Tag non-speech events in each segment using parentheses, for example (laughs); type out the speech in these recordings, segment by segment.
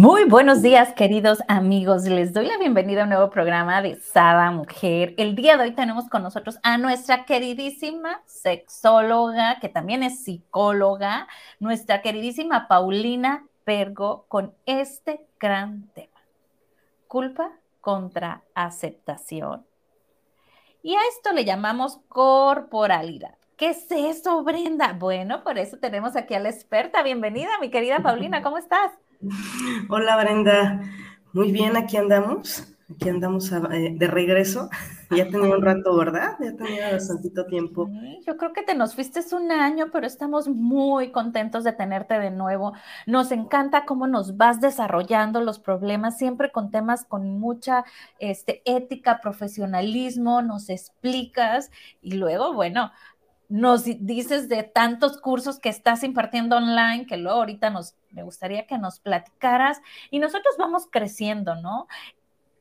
Muy buenos días, queridos amigos. Les doy la bienvenida a un nuevo programa de Sada Mujer. El día de hoy tenemos con nosotros a nuestra queridísima sexóloga, que también es psicóloga, nuestra queridísima Paulina Pergo, con este gran tema. Culpa contra aceptación. Y a esto le llamamos corporalidad. ¿Qué es eso, Brenda? Bueno, por eso tenemos aquí a la experta. Bienvenida, mi querida Paulina, ¿cómo estás? Hola Brenda, muy bien, aquí andamos, aquí andamos eh, de regreso. (laughs) Ya tenía un rato, ¿verdad? Ya tenía bastante tiempo. yo creo que te nos fuiste un año, pero estamos muy contentos de tenerte de nuevo. Nos encanta cómo nos vas desarrollando los problemas, siempre con temas con mucha este, ética, profesionalismo, nos explicas y luego, bueno, nos dices de tantos cursos que estás impartiendo online, que luego ahorita nos, me gustaría que nos platicaras y nosotros vamos creciendo, ¿no?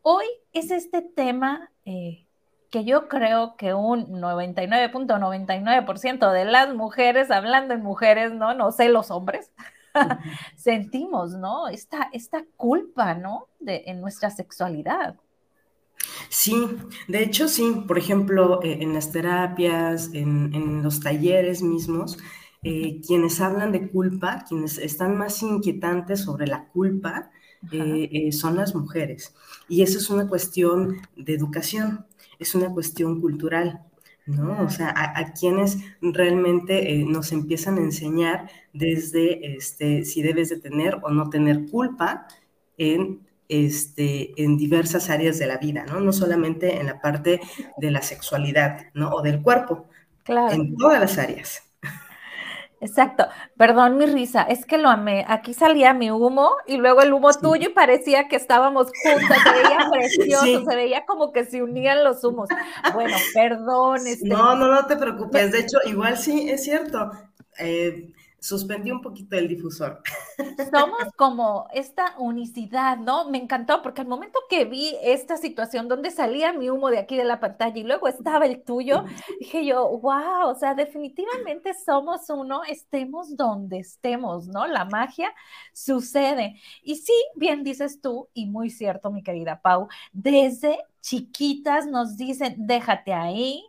Hoy es este tema eh, que yo creo que un 99.99% de las mujeres, hablando en mujeres, ¿no? No sé, los hombres, (laughs) sentimos, ¿no? Esta, esta culpa, ¿no? De, en nuestra sexualidad. Sí, de hecho sí, por ejemplo, eh, en las terapias, en, los talleres mismos, eh, quienes hablan de culpa, quienes están más inquietantes sobre la culpa, eh, son las mujeres. Y eso es una cuestión de educación, es una cuestión cultural. ¿no? O sea, a, quienes realmente nos empiezan a enseñar desde este, si debes de tener o no tener culpa en este, en diversas áreas de la vida, ¿no? No solamente en la parte de la sexualidad, ¿no? O del cuerpo, claro. en todas las áreas. Exacto. Perdón mi risa, es que lo amé. Aquí salía mi humo y luego el humo tuyo y parecía que estábamos juntas. Se veía (laughs) precioso, se veía como que se unían los humos. Bueno, perdón. Este... No, no, no te preocupes. De hecho, igual sí, es cierto. Eh, suspendí un poquito el difusor. (laughs) Somos como esta unicidad, ¿no? Me encantó porque al momento que vi esta situación donde salía mi humo de aquí de la pantalla y luego estaba el tuyo, (laughs) dije yo, wow, o sea, definitivamente somos uno, estemos donde estemos, ¿no? La magia sucede. Y sí, bien dices tú, y muy cierto, mi querida Pau, desde chiquitas nos dicen, déjate ahí,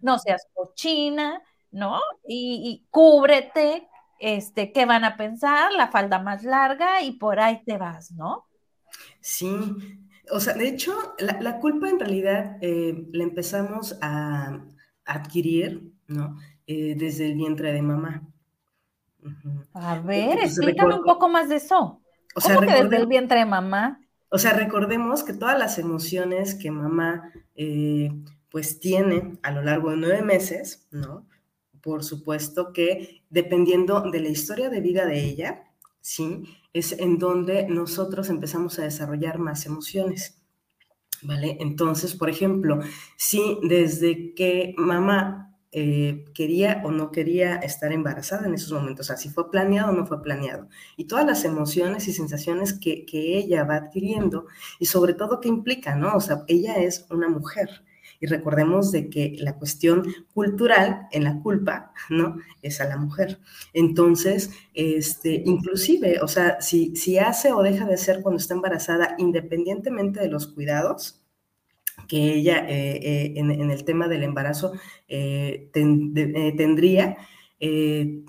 no seas cochina, ¿no? Y, y, cúbrete, este, qué van a pensar, la falda más larga y por ahí te vas, ¿no? Sí, o sea, de hecho, la, culpa en realidad eh, la empezamos a adquirir, ¿no? Eh, desde el vientre de mamá. A ver, explícame un poco más de eso. O sea, ¿Cómo que desde el vientre de mamá? O sea, recordemos que todas las emociones que mamá eh, pues tiene a lo largo de nueve meses, ¿no? Por supuesto que dependiendo de la historia de vida de ella, ¿sí? Es en donde nosotros empezamos a desarrollar más emociones. ¿Vale? Entonces, por ejemplo, si desde que mamá eh, quería o no quería estar embarazada en esos momentos, o sea, si fue planeado o no fue planeado, y todas las emociones y sensaciones que, que ella va adquiriendo, y sobre todo qué implica, ¿no? O sea, ella es una mujer, y recordemos de que la cuestión cultural en la culpa, ¿no? Es a la mujer. Entonces, este, inclusive, o sea, si, si hace o deja de hacer cuando está embarazada, independientemente de los cuidados, que ella eh, eh, en, el tema del embarazo eh, tendría,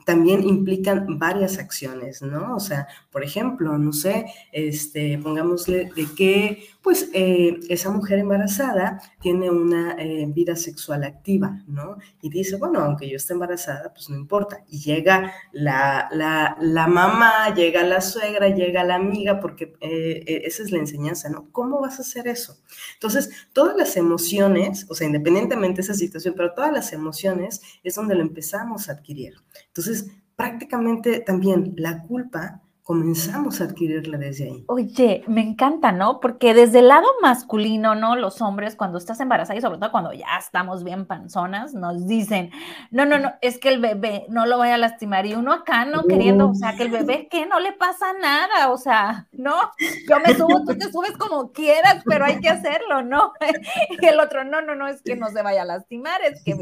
también implican varias acciones, ¿no? O sea, por ejemplo, no sé, este, pongámosle de que, pues, eh, esa mujer embarazada tiene una eh, vida sexual activa, ¿no? Y dice, bueno, aunque yo esté embarazada, pues no importa. Y llega la, la, la mamá, llega la suegra, llega la amiga, porque esa es la enseñanza, ¿no? ¿Cómo vas a hacer eso? Entonces, todas las emociones, o sea, independientemente de esa situación, pero todas las emociones es donde lo empezamos a adquirir. Entonces, prácticamente también la culpa comenzamos a adquirirla desde ahí. Oye, me encanta, ¿no? Porque desde el lado masculino, ¿no? Los hombres, cuando estás embarazada y sobre todo cuando ya estamos bien panzonas, nos dicen, no, no, no, es que el bebé no lo vaya a lastimar. Y uno acá, ¿no? Queriendo, o sea, que el bebé, ¿qué? No le pasa nada, o sea, ¿no? Yo me subo, tú te subes como quieras, pero hay que hacerlo, ¿no? (laughs) Y el otro, no, no, no, es que no se vaya a lastimar, es que...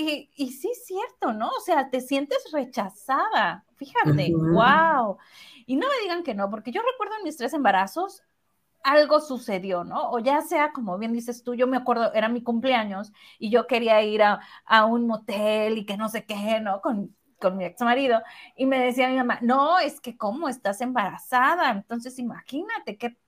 Y, y, sí es cierto, ¿no? O sea, te sientes rechazada. Fíjate, wow. Y no me digan que no, porque yo recuerdo en mis tres embarazos, algo sucedió, ¿no? O ya sea, como bien dices tú, yo me acuerdo, era mi cumpleaños y yo quería ir a, a un motel y que no sé qué, ¿no? Con, con mi ex marido. Y me decía mi mamá, no, es que cómo estás embarazada. Entonces, imagínate qué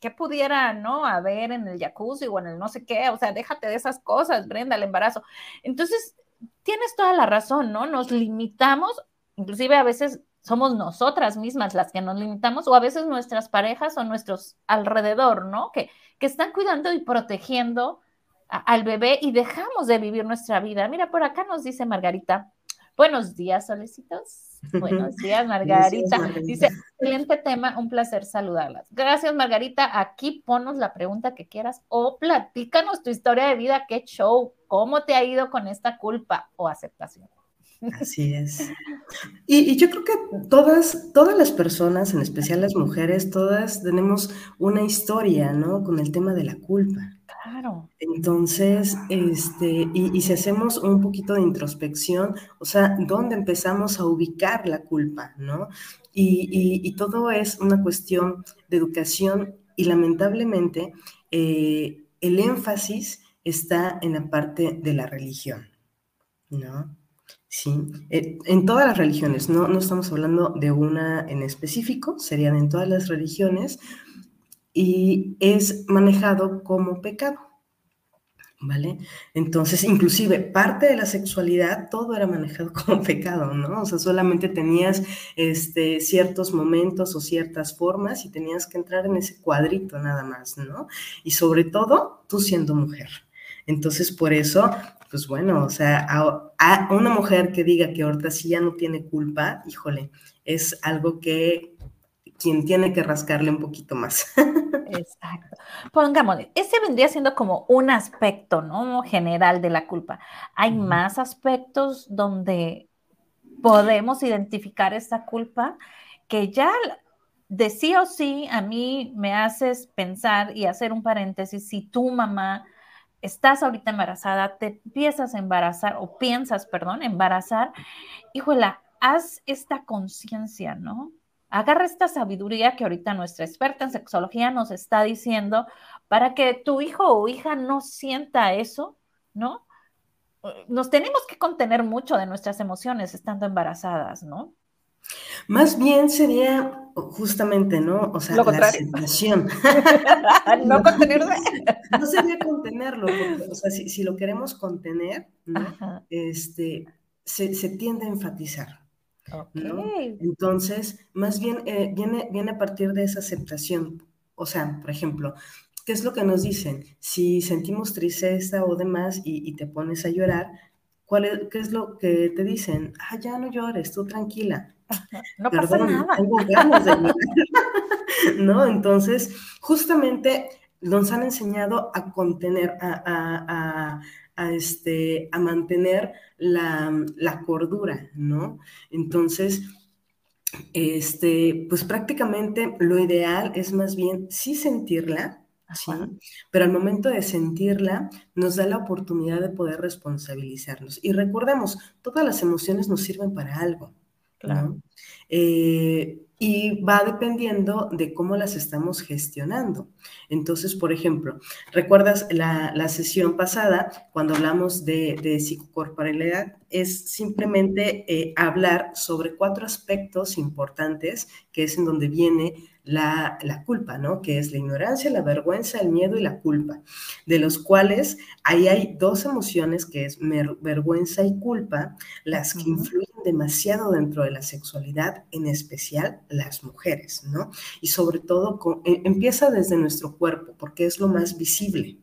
que, pudiera, ¿no? Haber en el jacuzzi o en el no sé qué, o sea, déjate de esas cosas, Brenda, el embarazo. Entonces, tienes toda la razón, ¿no? Nos limitamos, inclusive a veces somos nosotras mismas las que nos limitamos o a veces nuestras parejas o nuestros alrededor, ¿no? Que, que están cuidando y protegiendo al bebé y dejamos de vivir nuestra vida. Mira, por acá nos dice Margarita, buenos días, solecitos. (laughs) Buenos días, Margarita. Dice, excelente tema, un placer saludarlas. Gracias, Margarita. Aquí ponos la pregunta que quieras o platícanos tu historia de vida, qué show, cómo te ha ido con esta culpa o aceptación. Así es. Y, yo creo que todas, todas las personas, en especial las mujeres, todas tenemos una historia, ¿no? Con el tema de la culpa. Claro. Entonces, este, y, si hacemos un poquito de introspección, o sea, ¿dónde empezamos a ubicar la culpa, no? Y, todo es una cuestión de educación y lamentablemente eh, el énfasis está en la parte de la religión, ¿no? Sí, eh, en todas las religiones, no, no estamos hablando de una en específico, serían en todas las religiones, y es manejado como pecado. ¿Vale? Entonces, inclusive parte de la sexualidad, todo era manejado (laughs) como pecado, ¿no? O sea, solamente tenías este, ciertos momentos o ciertas formas y tenías que entrar en ese cuadrito nada más, ¿no? Y sobre todo, tú siendo mujer. Entonces, por eso, pues bueno, o sea, a, una mujer que diga que ahorita sí ya no tiene culpa, híjole, es algo que quien tiene que rascarle un poquito más. (laughs) Exacto. Pongámosle, ese vendría siendo como un aspecto, ¿no? General de la culpa. Hay más aspectos donde podemos identificar esta culpa que ya de sí o sí a mí me haces pensar y hacer un paréntesis, si tu mamá estás ahorita embarazada, te empiezas a embarazar o piensas, perdón, embarazar, híjola, haz esta conciencia, ¿no? Agarra esta sabiduría que ahorita nuestra experta en sexología nos está diciendo para que tu hijo o hija no sienta eso, ¿no? Nos tenemos que contener mucho de nuestras emociones estando embarazadas, ¿no? Más bien sería justamente, ¿no? O sea, la aceptación. (laughs) no contenerlo. no sería contenerlo, porque, o sea, si, lo queremos contener, ¿no? este, se, se tiende a enfatizar. Entonces, más bien eh, viene, viene a partir de esa aceptación. O sea, por ejemplo, ¿qué es lo que nos dicen? Si sentimos tristeza o demás y, te pones a llorar, ¿cuál es, ¿qué es lo que te dicen? Ah, ya no llores, tú tranquila. (laughs) No pasa nada. (laughs) ¿No? Entonces, justamente nos han enseñado a contener, a, a, este, a mantener la, cordura, ¿no? Entonces, este, pues prácticamente lo ideal es más bien sí sentirla, ¿sí? pero al momento de sentirla nos da la oportunidad de poder responsabilizarnos. Y recordemos, todas las emociones nos sirven para algo. Claro. Eh, y va dependiendo de cómo las estamos gestionando. Entonces, por ejemplo, ¿recuerdas la, sesión pasada cuando hablamos de, de psicocorporalidad? Es simplemente eh, hablar sobre cuatro aspectos importantes, que es en donde viene la, culpa, ¿no? Que es la ignorancia, la vergüenza, el miedo y la culpa, de los cuales ahí hay dos emociones, que es vergüenza y culpa, las que influyen demasiado dentro de la sexualidad, en especial las mujeres, ¿no? Y sobre todo e, empieza desde nuestro cuerpo, porque es lo más visible.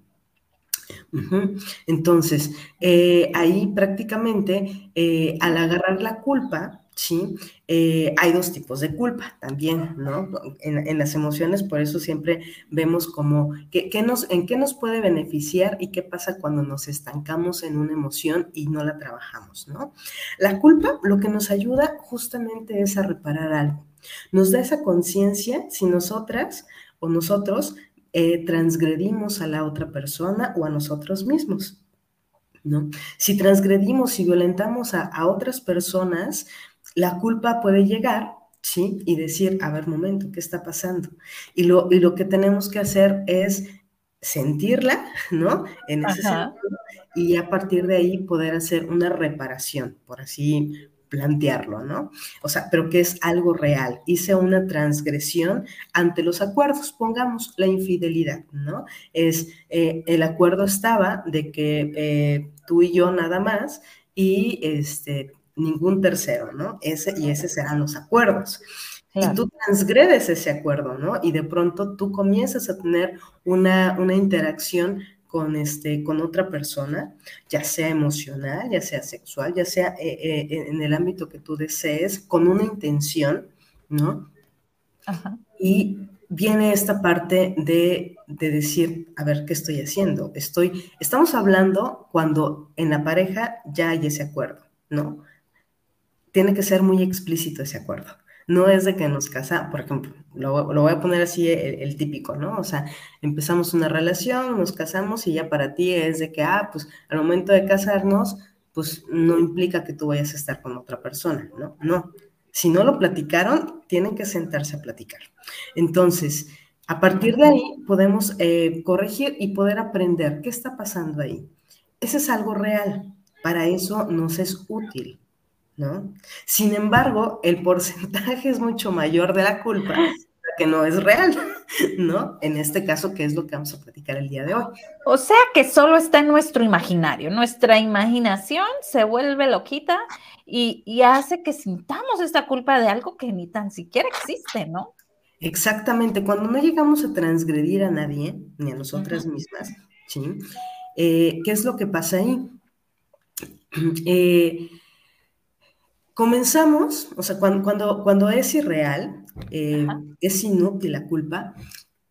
Entonces, eh, ahí prácticamente, eh, al agarrar la culpa, ¿sí? Eh, hay dos tipos de culpa también, ¿no? En, las emociones, por eso siempre vemos como qué nos, en qué nos puede beneficiar y qué pasa cuando nos estancamos en una emoción y no la trabajamos, ¿no? La culpa lo que nos ayuda justamente es a reparar algo. Nos da esa conciencia si nosotras o nosotros eh, transgredimos a la otra persona o a nosotros mismos. ¿No? Si transgredimos y violentamos a, otras personas, la culpa puede llegar, ¿sí? Y decir, a ver, momento, ¿qué está pasando? Y lo, y lo que tenemos que hacer es sentirla, (laughs) ¿no? En ese sentido, y a partir de ahí poder hacer una reparación, por así plantearlo, ¿no? O sea, pero que es algo real. Hice una transgresión ante los acuerdos, pongamos la infidelidad, ¿no? Es, eh, el acuerdo estaba de que eh, tú y yo nada más y este, ningún tercero, ¿no? Ese, y esos serán los acuerdos. Y tú transgredes ese acuerdo, ¿no? Y de pronto tú comienzas a tener una, una interacción con, este, con otra persona, ya sea emocional, ya sea sexual, ya sea eh, eh, en el ámbito que tú desees, con una intención, ¿no? Y viene esta parte de, de, decir, a ver, ¿qué estoy haciendo? Estoy, estamos hablando cuando en la pareja ya hay ese acuerdo, ¿no? Tiene que ser muy explícito ese acuerdo. No es de que nos casamos, por ejemplo, lo, voy a poner así el, típico, ¿no? O sea, empezamos una relación, nos casamos y ya para ti es de que, ah, pues al momento de casarnos, pues no implica que tú vayas a estar con otra persona, ¿no? No. Si no lo platicaron, tienen que sentarse a platicar. Entonces, a partir de ahí podemos eh, corregir y poder aprender qué está pasando ahí. Ese es algo real. Para eso nos es útil. ¿No? Sin embargo, el porcentaje es mucho mayor de la culpa que no es real, ¿no? En este caso, que es lo que vamos a platicar el día de hoy. O sea que solo está en nuestro imaginario. Nuestra imaginación se vuelve loquita y, y hace que sintamos esta culpa de algo que ni tan siquiera existe, ¿no? Exactamente. Cuando no llegamos a transgredir a nadie, ni a nosotras mismas, ¿sí? Eh, ¿Qué es lo que pasa ahí? (clears throat) Eh, comenzamos, o sea, cuando, cuando, cuando es irreal, eh, es inútil la culpa,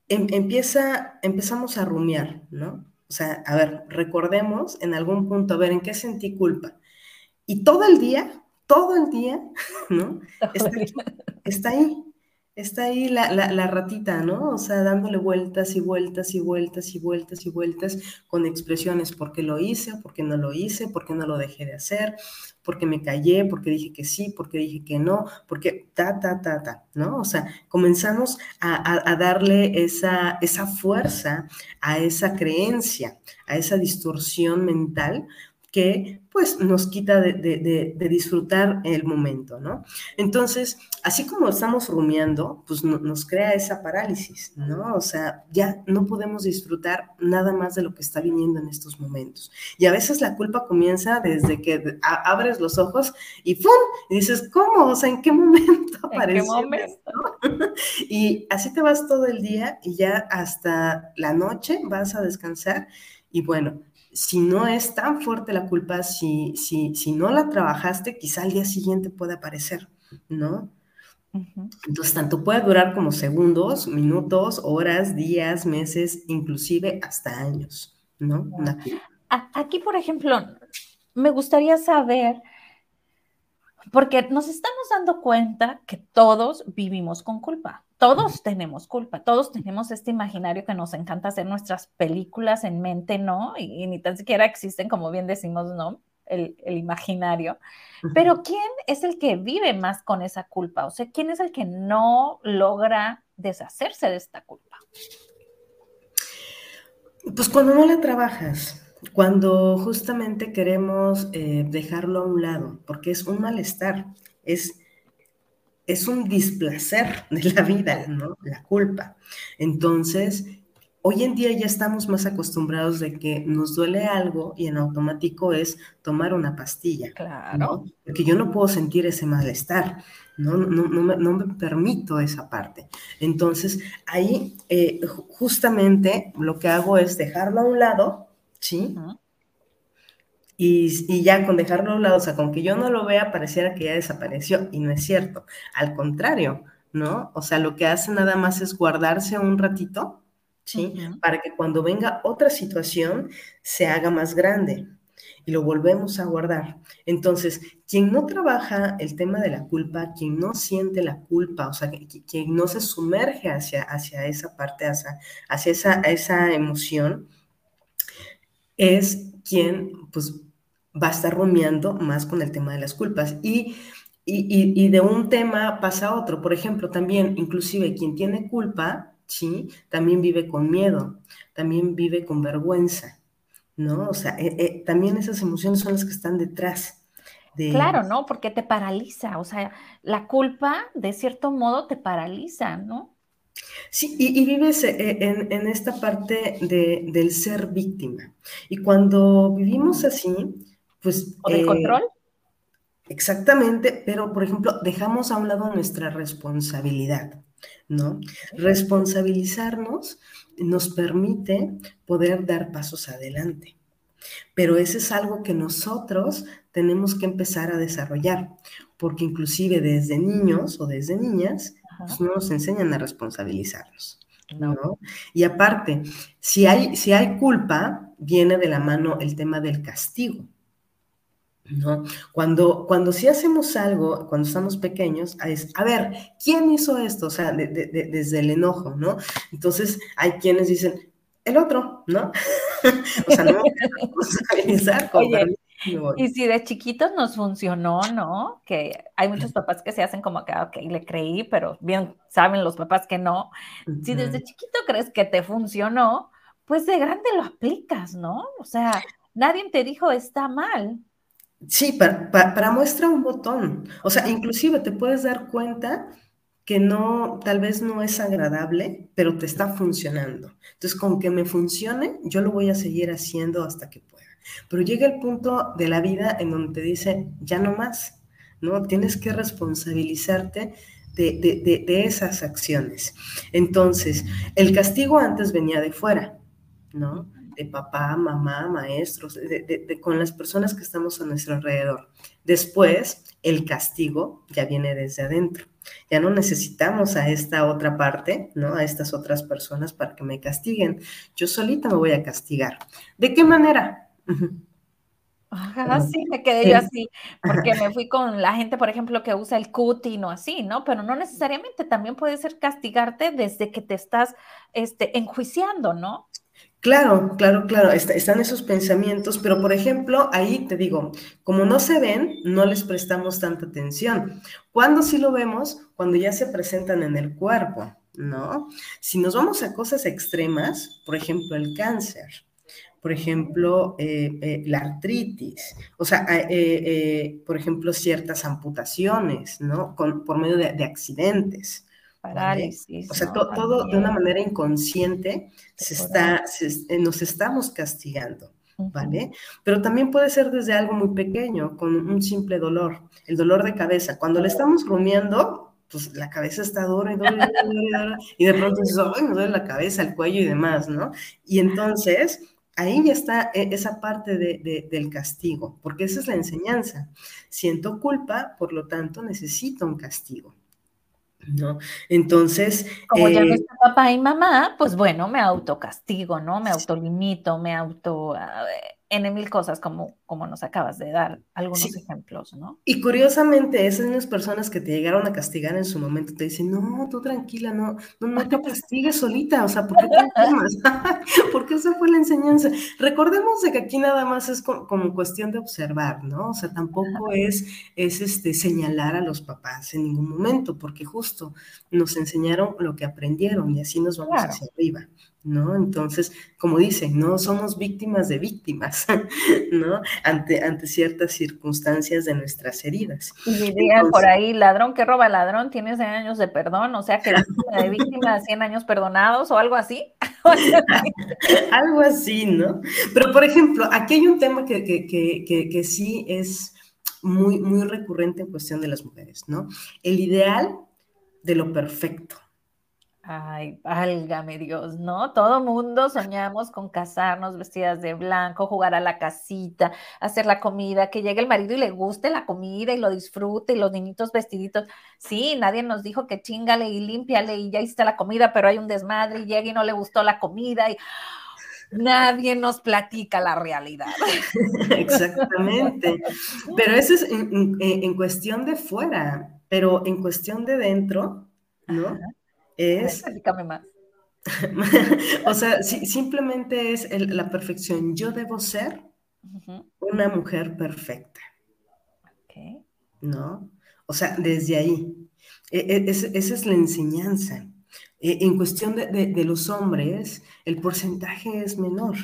em, empieza, empezamos a rumiar, ¿no? O sea, a ver, recordemos en algún punto, a ver, ¿en qué sentí culpa? Y todo el día, todo el día, (laughs) ¿no? está ahí está ahí la, la, ratita, ¿no? O sea, dándole vueltas y vueltas y vueltas y vueltas y vueltas con expresiones, porque lo hice, porque no lo hice, porque no lo dejé de hacer, porque me callé, porque dije que sí, porque dije que no, porque ta, ta, ta, ta, ¿no? O sea, comenzamos a, a darle esa, esa fuerza a esa creencia, a esa distorsión mental que pues nos quita de, disfrutar el momento, ¿no? Entonces, así como estamos rumiando, pues nos crea esa parálisis, ¿no? O sea, ya no podemos disfrutar nada más de lo que está viniendo en estos momentos. Y a veces la culpa comienza desde que abres los ojos y ¡pum! Y dices, ¿cómo? O sea, ¿en qué momento apareció? ¿En qué momento? (laughs) y así te vas todo el día y ya hasta la noche vas a descansar y bueno, si no es tan fuerte la culpa, si, si, si no la trabajaste, quizá al día siguiente puede aparecer, ¿no? Entonces, tanto puede durar como segundos, minutos, horas, días, meses, inclusive hasta años, ¿no? Aquí, por ejemplo, me gustaría saber porque nos estamos dando cuenta que todos vivimos con culpa, todos tenemos culpa, todos tenemos este imaginario que nos encanta hacer nuestras películas en mente, ¿no? Y, ni tan siquiera existen, como bien decimos, ¿no? El, imaginario. Pero ¿quién es el que vive más con esa culpa? O sea, ¿quién es el que no logra deshacerse de esta culpa? Pues cuando no la trabajas, cuando justamente queremos eh, dejarlo a un lado, porque es un malestar, es, es un displacer de la vida, ¿no? La culpa. Entonces, hoy en día ya estamos más acostumbrados de que nos duele algo y en automático es tomar una pastilla. Claro. Porque yo no puedo sentir ese malestar. No, no, no, me, permito esa parte. Entonces, ahí eh, justamente lo que hago es dejarlo a un lado ¿sí? Y, ya con dejarlo a un lado, o sea, con que yo no lo vea, pareciera que ya desapareció, y no es cierto. Al contrario, ¿no? O sea, lo que hace nada más es guardarse un ratito, ¿sí? Para que cuando venga otra situación se haga más grande y lo volvemos a guardar. Entonces, quien no trabaja el tema de la culpa, quien no siente la culpa, o sea, quien no se sumerge hacia, hacia esa parte, hacia, hacia esa, esa emoción, es quien pues va a estar rumiando más con el tema de las culpas. Y, y, de un tema pasa a otro. Por ejemplo, también, inclusive quien tiene culpa, ¿sí? También vive con miedo, también vive con vergüenza. ¿no? O sea, eh, eh, también esas emociones son las que están detrás. De... Claro, ¿no? Porque te paraliza, o sea, la culpa de cierto modo te paraliza, ¿no? Sí, y, vives eh, en, esta parte de, del ser víctima. Y cuando vivimos así, pues... ¿O del control? Exactamente, pero por ejemplo, dejamos a un lado nuestra responsabilidad, ¿no? Responsabilizarnos nos permite poder dar pasos adelante. Pero eso es algo que nosotros tenemos que empezar a desarrollar, porque inclusive desde niños o desde niñas pues, no nos enseñan a responsabilizarnos. ¿no? Y aparte, si hay, si hay culpa, viene de la mano el tema del castigo. ¿no? Cuando, cuando sí hacemos algo, cuando estamos pequeños, es, a ver, ¿quién hizo esto? O sea, desde el enojo, ¿no? Entonces, hay quienes dicen, el otro, ¿no? (laughs) o sea, no (laughs) responsabilizar con y si de chiquitos nos funcionó, ¿no? Que hay muchos papás que se hacen como que, ah, ok, le creí, pero bien saben los papás que no. Si desde chiquito crees que te funcionó, pues de grande lo aplicas, ¿no? O sea, nadie te dijo está mal. Sí, para, muestra un botón. O sea, inclusive te puedes dar cuenta que no, tal vez no es agradable, pero te está funcionando. Entonces, con que me funcione, yo lo voy a seguir haciendo hasta que pueda. Pero llega el punto de la vida en donde te dice, ya no más, ¿no? Tienes que responsabilizarte de, de esas acciones. Entonces, el castigo antes venía de fuera, ¿no? de papá, mamá, maestros, de, con las personas que estamos a nuestro alrededor. Después, el castigo ya viene desde adentro. Ya no necesitamos a esta otra parte, ¿no? A estas otras personas para que me castiguen. Yo solita me voy a castigar. ¿De qué manera? Ajá, sí, me quedé yo así, porque me fui con la gente, por ejemplo, que usa el cutin o así, ¿no? Pero no necesariamente, también puede ser castigarte desde que te estás este, enjuiciando, ¿no? Claro, claro, claro, están esos pensamientos, pero por ejemplo, ahí te digo, como no se ven, no les prestamos tanta atención. ¿Cuándo sí lo vemos? Cuando ya se presentan en el cuerpo, ¿no? Si nos vamos a cosas extremas, por ejemplo, el cáncer, por ejemplo, eh, eh, la artritis, o sea, eh, por ejemplo, ciertas amputaciones, ¿no? por medio de accidentes. Parálisis. O sea, todo de una manera inconsciente se está, nos estamos castigando. ¿Vale? Pero también puede ser desde algo muy pequeño, con un simple dolor, el dolor de cabeza. Cuando le estamos rumiando, pues la cabeza está dura y dura y, y de pronto dices, ay, me duele la cabeza, el cuello y demás, ¿no? Y entonces ahí ya está e, esa parte de, del castigo, porque esa es la enseñanza. Siento culpa, por lo tanto necesito un castigo. ¿no? Entonces... Como ya no eh, está papá y mamá, pues bueno, me autocastigo, ¿no? Me autolimito, me auto... en mil cosas, como, como nos acabas de dar algunos ejemplos, ¿no? Y curiosamente, esas mismas personas que te llegaron a castigar en su momento te dicen, no, tú tranquila, no, no, no te castigues solita, o sea, ¿por qué te? (laughs) Porque esa fue la enseñanza. Recordemos de que aquí nada más es como, cuestión de observar, ¿no? O sea, tampoco es, es este, señalar a los papás en ningún momento, porque justo nos enseñaron lo que aprendieron y así nos vamos hacia arriba. ¿No? Entonces, como dicen, no somos víctimas de víctimas, (laughs) ¿no? Ante, ante ciertas circunstancias de nuestras heridas. Y dirían por ahí, ladrón que roba ladrón tiene 100 años de perdón, o sea que víctima de víctima (laughs) 100 años perdonados o algo así. (laughs) algo así, ¿no? Pero, por ejemplo, aquí hay un tema que, que, que, que sí es muy, muy recurrente en cuestión de las mujeres, ¿no? El ideal de lo perfecto. Ay, válgame Dios, ¿no? Todo mundo soñamos con casarnos vestidas de blanco, jugar a la casita, hacer la comida, que llegue el marido y le guste la comida y lo disfrute y los niñitos vestiditos. Sí, nadie nos dijo que chingale y límpiale y ya hiciste la comida, pero hay un desmadre y llega y no le gustó la comida y nadie nos platica la realidad. (laughs) Exactamente. Pero eso es en, cuestión de fuera, pero en cuestión de dentro, ¿no? Es... más. (laughs) o sea, simplemente es la perfección. Yo debo ser una mujer perfecta. ¿No? O sea, desde ahí. E, e, esa es la enseñanza. E, en cuestión de, los hombres, el porcentaje es menor.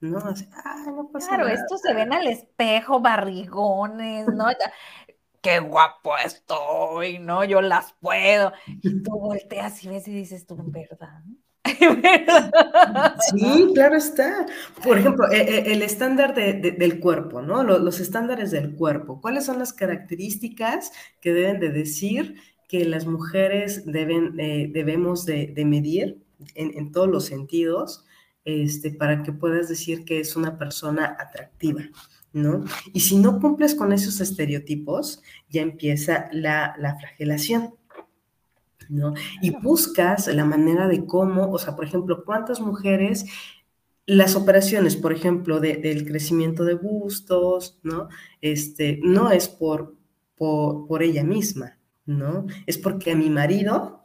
¿no? claro, estos se ven al espejo, barrigones, ¿no? (laughs) qué guapo estoy, ¿no? Yo las puedo. Y tú volteas y ves y dices tú, (laughs) ¿verdad? Sí, claro está. Por ejemplo, e, e, el estándar del cuerpo, ¿no? Los, estándares del cuerpo. ¿Cuáles son las características que deben de decir que las mujeres deben, eh, debemos de, medir en, todos los sentidos este, para que puedas decir que es una persona atractiva? ¿No? Y si no cumples con esos estereotipos, ya empieza la, flagelación. ¿no? Y buscas la manera de cómo, o sea, por ejemplo, cuántas mujeres, las operaciones, por ejemplo, del crecimiento de bustos, ¿no? Este, no es por, por, por, ella misma, ¿no? Es porque a mi marido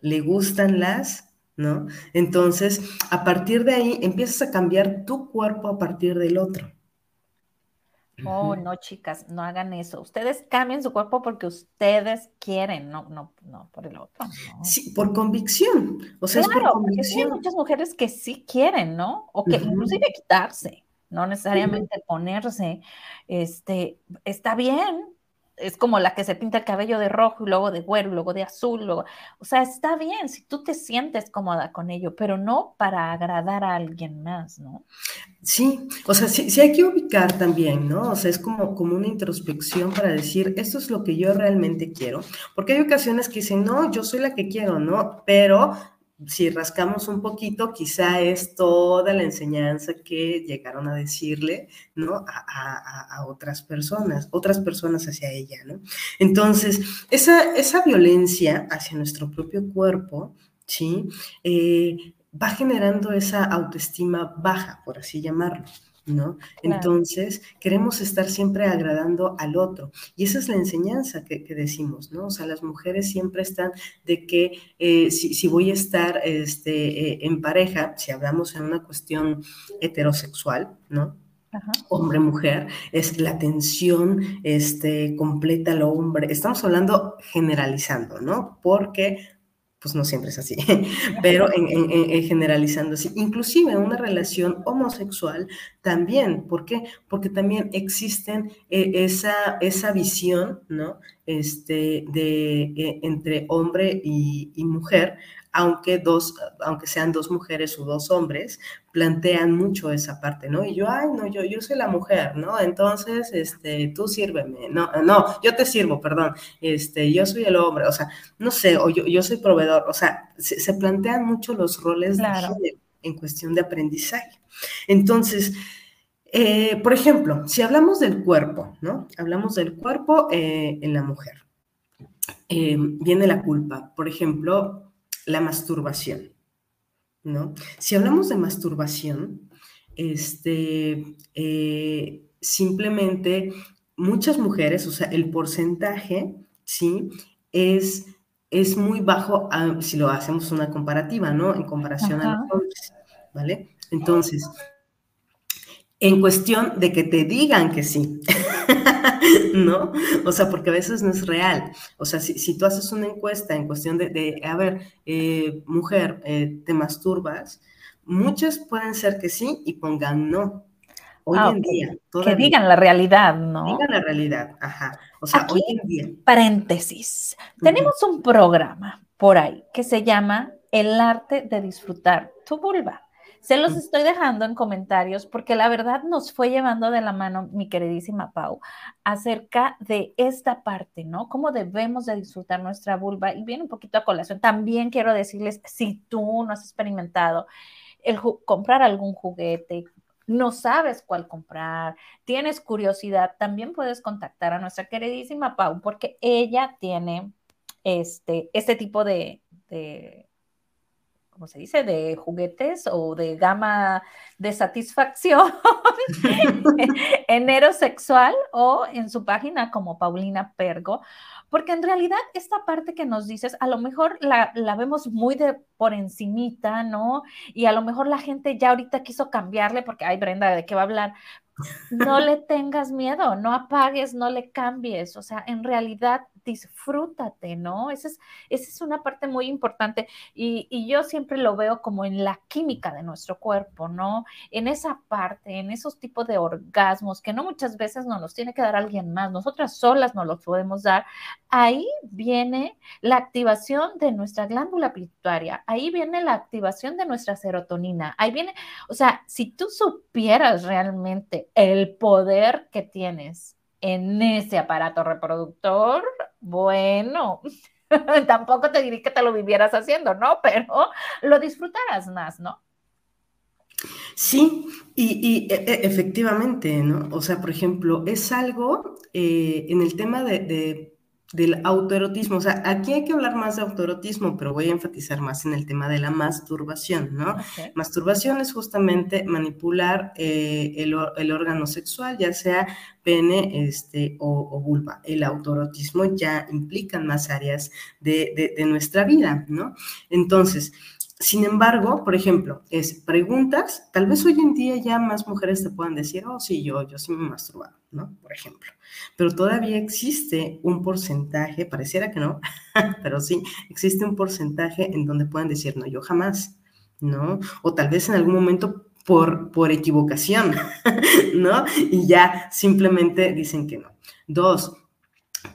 le gustan las ¿no? Entonces, a partir de ahí empiezas a cambiar tu cuerpo a partir del otro. Oh, no, chicas, no hagan eso. Ustedes cambien su cuerpo porque ustedes quieren, no, no, no por el otro. Sí, por convicción. O sea, claro, es por convicción. hay muchas mujeres que sí quieren, ¿no? O que inclusive quitarse, no necesariamente ponerse. Este, está bien, es como la que se pinta el cabello de rojo y luego de güero, luego de azul, luego, o sea, está bien si tú te sientes cómoda con ello, pero no para agradar a alguien más, ¿no? Sí, o sea, sí, sí hay que ubicar también, ¿no? O sea, es como, como una introspección para decir, esto es lo que yo realmente quiero, porque hay ocasiones que dicen, no, yo soy la que quiero, ¿no? Pero si rascamos un poquito, quizá es toda la enseñanza que llegaron a decirle, ¿no? A, otras personas, otras personas hacia ella, ¿no? Entonces, esa, esa violencia hacia nuestro propio cuerpo, ¿sí? Eh, va generando esa autoestima baja, por así llamarlo. ¿No? Entonces, queremos estar siempre agradando al otro. Y esa es la enseñanza que, decimos, ¿no? O sea, las mujeres siempre están de que eh, si, voy a estar este, eh, en pareja, si hablamos en una cuestión heterosexual, ¿no? Hombre-mujer, es la atención este, completa al hombre. Estamos hablando generalizando, ¿no? Porque pues no siempre es así, (laughs) pero en, generalizando así. Inclusive en una relación homosexual también, ¿por qué? Porque también existen eh, esa, esa visión, ¿no? Este, de, eh, entre hombre y, y mujer, aunque, dos, aunque sean dos mujeres o dos hombres, plantean mucho esa parte, ¿no? Y yo, ay, no, yo, yo soy la mujer, ¿no? Entonces, este, tú sírveme, no, no, yo te sirvo, perdón, este, yo soy el hombre, o sea, no sé, o yo, yo soy proveedor, o sea, se, plantean mucho los roles en cuestión de aprendizaje. Entonces, eh, por ejemplo, si hablamos del cuerpo, ¿no? Hablamos del cuerpo eh, en la mujer. Eh, viene la culpa. Por ejemplo, la masturbación, ¿no? Si hablamos de masturbación, este, eh, simplemente muchas mujeres, o sea, el porcentaje, ¿sí? Es, es muy bajo si lo hacemos una comparativa, ¿no? En comparación a los hombres, ¿vale? Entonces, en cuestión de que te digan que sí. (laughs) (laughs) ¿no? O sea, porque a veces no es real. O sea, si, tú haces una encuesta en cuestión de, a ver, eh, mujer, eh, ¿te masturbas? Muchas pueden ser que sí y pongan no. Hoy ah, en día. Que digan la realidad, ¿no? Digan la realidad, ajá. O sea, hoy en día. Paréntesis. Tenemos un programa por ahí que se llama El arte de disfrutar tu vulva. Se los estoy dejando en comentarios porque la verdad nos fue llevando de la mano mi queridísima Pau acerca de esta parte, ¿no? Cómo debemos de disfrutar nuestra vulva. Y viene un poquito a colación. También quiero decirles, si tú no has experimentado el comprar algún juguete, no sabes cuál comprar, tienes curiosidad, también puedes contactar a nuestra queridísima Pau porque ella tiene este, este tipo de, de ¿cómo se dice?, de juguetes o de gama de satisfacción (laughs) en sexual o en su página como Paulina Pergo, porque en realidad esta parte que nos dices, a lo mejor la, la, vemos muy de por encimita, ¿no? Y a lo mejor la gente ya ahorita quiso cambiarle porque, ay, Brenda, ¿de qué va a hablar? No le tengas miedo, no apagues, no le cambies, o sea, en realidad disfrútate, ¿no? Esa es, esa es una parte muy importante y, y, yo siempre lo veo como en la química de nuestro cuerpo, ¿no? En esa parte, en esos tipos de orgasmos que no muchas veces nos los tiene que dar alguien más, nosotras solas no los podemos dar, ahí viene la activación de nuestra glándula pituitaria, ahí viene la activación de nuestra serotonina, ahí viene, o sea, si tú supieras realmente el poder que tienes en ese aparato reproductor, bueno, (laughs) tampoco te diría que te lo vivieras haciendo, ¿no? Pero lo disfrutarás más, ¿no? Sí, y, e, e, efectivamente, ¿no? O sea, por ejemplo, es algo eh, en el tema de del autoerotismo. O sea, aquí hay que hablar más de autoerotismo, pero voy a enfatizar más en el tema de la masturbación, ¿no? Masturbación es justamente manipular eh, el, órgano sexual, ya sea pene este, o, vulva. El autoerotismo ya implica más áreas de, de nuestra vida, ¿no? Entonces, sin embargo, por ejemplo, es preguntas, tal vez hoy en día ya más mujeres te puedan decir, oh, sí, yo, yo sí me he masturbado, ¿no? Por ejemplo. Pero todavía existe un porcentaje, pareciera que no, (laughs) pero sí, existe un porcentaje en donde puedan decir, no, yo jamás, ¿no? O tal vez en algún momento por, por equivocación, (laughs) ¿no? Y ya simplemente dicen que no. Dos,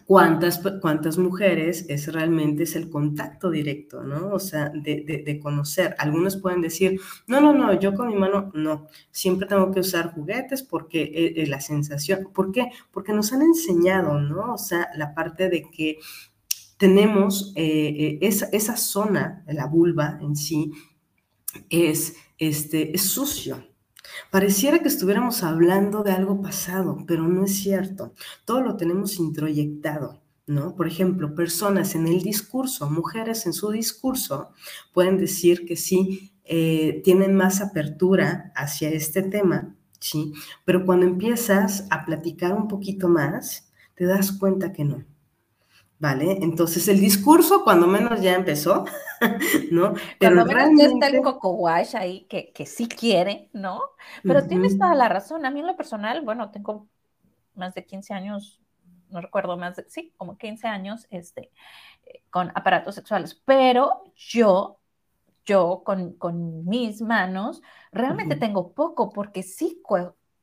cuántas, cuántas mujeres es realmente es el contacto directo, ¿no? O sea, de, conocer. Algunos pueden decir, no, no, no, yo con mi mano no, siempre tengo que usar juguetes porque eh, eh, la sensación, ¿por qué? Porque nos han enseñado, ¿no? O sea, la parte de que tenemos eh, esa, esa zona, la vulva en sí, es, este, es sucio, Pareciera que estuviéramos hablando de algo pasado, pero no es cierto. Todo lo tenemos introyectado. ¿No? Por ejemplo, personas en el discurso, mujeres en su discurso, pueden decir que sí, eh, tienen más apertura hacia este tema, ¿sí? Pero cuando empiezas a platicar un poquito más, te das cuenta que no. ¿Vale? Entonces el discurso, cuando menos ya empezó, (laughs) ¿no? Pero cuando realmente... menos ya está el coco wash ahí, que, que sí quiere, ¿no? Pero tienes toda la razón. A mí en lo personal, bueno, tengo más de 15 años, no recuerdo más de, sí, como 15 años, este, con aparatos sexuales, pero yo, yo con, con mis manos, realmente tengo poco, porque sí,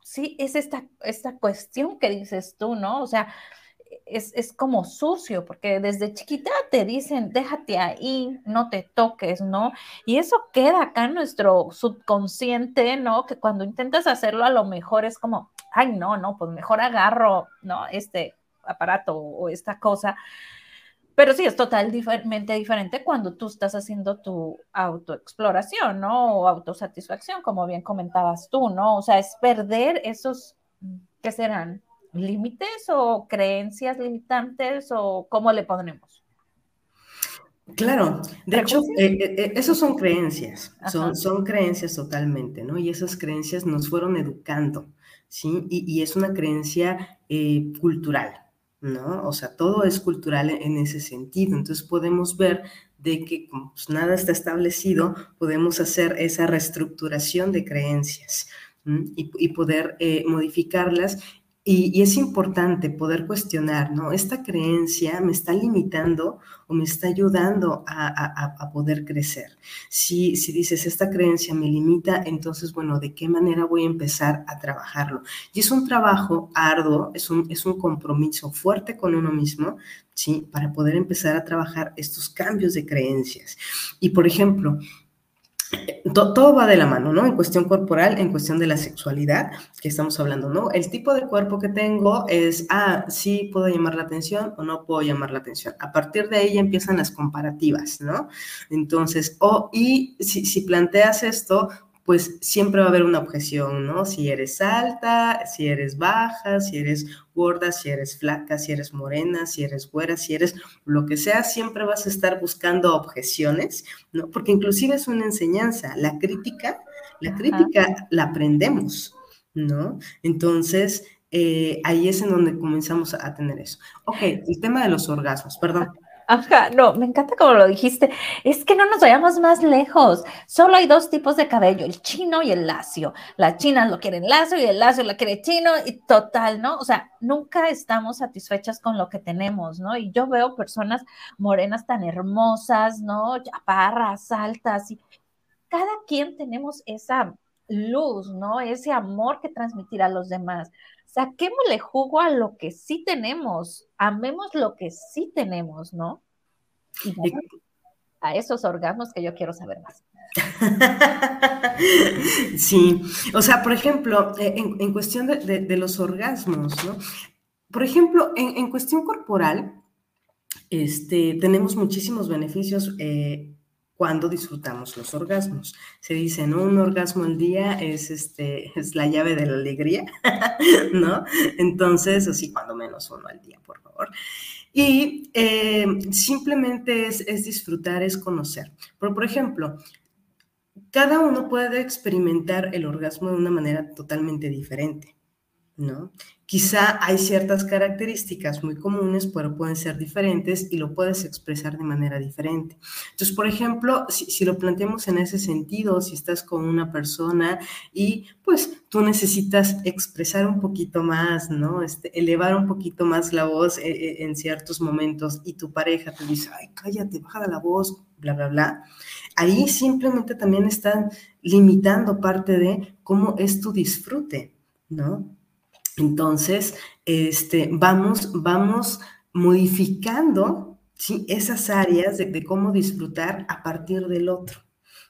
sí es esta, esta cuestión que dices tú, ¿no? O sea, es, como sucio, porque desde chiquita te dicen, déjate ahí, no te toques, ¿no? Y eso queda acá en nuestro subconsciente, ¿no? Que cuando intentas hacerlo a lo mejor es como, ay, no, no, pues mejor agarro, ¿no? Este aparato o esta cosa. Pero sí, es totalmente diferente cuando tú estás haciendo tu autoexploración, ¿no? O autosatisfacción, como bien comentabas tú, ¿no? O sea, es perder esos, ¿qué serán? Límites o creencias limitantes o cómo le ponemos? Claro, de hecho, eh, eh, eh, esos son creencias, son, son creencias totalmente, ¿no? Y esas creencias nos fueron educando, ¿sí? Y, es una creencia cultural, ¿no? O sea, todo es cultural en, ese sentido. Entonces podemos ver de que como pues, nada está establecido, podemos hacer esa reestructuración de creencias. Y, y, poder modificarlas y, es importante poder cuestionar, ¿no? ¿Esta creencia me está limitando o me está ayudando a, poder crecer? Si, si dices, esta creencia me limita, entonces, bueno, ¿de qué manera voy a empezar a trabajarlo? Y es un trabajo arduo, es un, es un compromiso fuerte con uno mismo, ¿sí? Para poder empezar a trabajar estos cambios de creencias. Y, por ejemplo, todo va de la mano, ¿no? En cuestión corporal, en cuestión de la sexualidad que estamos hablando, ¿no? El tipo de cuerpo que tengo es, ah, sí puedo llamar la atención o no puedo llamar la atención. A partir de ahí empiezan las comparativas, ¿no? Entonces, o, y si, si planteas esto, pues siempre va a haber una objeción, ¿no? Si eres alta, si eres baja, si eres gorda, si eres flaca, si eres morena, si eres güera, si eres lo que sea, siempre vas a estar buscando objeciones, ¿no? Porque inclusive es una enseñanza. La crítica, la crítica la aprendemos, ¿no? Entonces, eh, ahí es en donde comenzamos a tener eso. Ok, el tema de los orgasmos, perdón. No, me encanta como lo dijiste. Es que no nos vayamos más lejos. Solo hay dos tipos de cabello, el chino y el lacio. La china lo quiere lacio y el lacio lo quiere chino y total, ¿no? O sea, nunca estamos satisfechas con lo que tenemos, ¿no? Y yo veo personas morenas tan hermosas, ¿no? Chaparras, altas y cada quien tenemos esa luz, ¿no? Ese amor que transmitir a los demás saquémosle jugo a lo que sí tenemos, amemos lo que sí tenemos, ¿no? Y a esos orgasmos que yo quiero saber más. (laughs) Sí, o sea, por ejemplo, eh, en, cuestión de, los orgasmos, ¿no? Por ejemplo, en, cuestión corporal, este, tenemos muchísimos beneficios eh, cuando disfrutamos los orgasmos. Se dice. Un orgasmo al día es, este, es la llave de la alegría, (laughs) ¿no? Entonces, así cuando menos uno al día, por favor. Y eh, simplemente es, es, disfrutar, es conocer. Pero, por ejemplo, cada uno puede experimentar el orgasmo de una manera totalmente diferente, ¿no? Quizá hay ciertas características muy comunes, pero pueden ser diferentes y lo puedes expresar de manera diferente. Entonces, por ejemplo, si, lo planteamos en ese sentido, si estás con una persona y pues tú necesitas expresar un poquito más, ¿no? Este, elevar un poquito más la voz eh, eh, en ciertos momentos y tu pareja te dice, ay, cállate, baja la voz, bla, bla, bla. Ahí simplemente también están limitando parte de cómo es tu disfrute, ¿no? Entonces, este, vamos, vamos modificando ¿sí? esas áreas de, cómo disfrutar a partir del otro,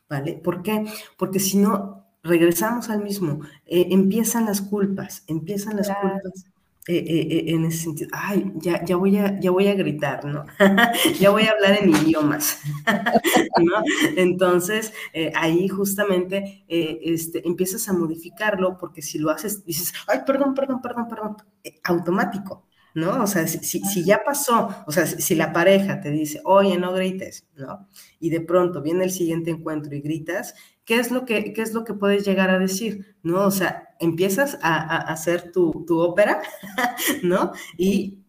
¿vale? ¿Por qué? Porque si no, regresamos al mismo, eh, empiezan las culpas, empiezan las culpas eh, eh, eh, en ese sentido, ay, ya, ya, voy a, ya voy a gritar, ¿no? (laughs) ya voy a hablar en idiomas, (laughs) ¿no? Entonces, ahí justamente este, empiezas a modificarlo porque si lo haces, dices, ay, perdón, perdón, perdón, perdón, automático, ¿no? O sea, si, si, ya pasó, o sea, si, la pareja te dice, oye, no grites, ¿no? Y de pronto viene el siguiente encuentro y gritas, ¿qué es lo que, qué es lo que puedes llegar a decir? ¿No? O sea, empiezas a, hacer tu, ópera, (laughs) ¿no? Y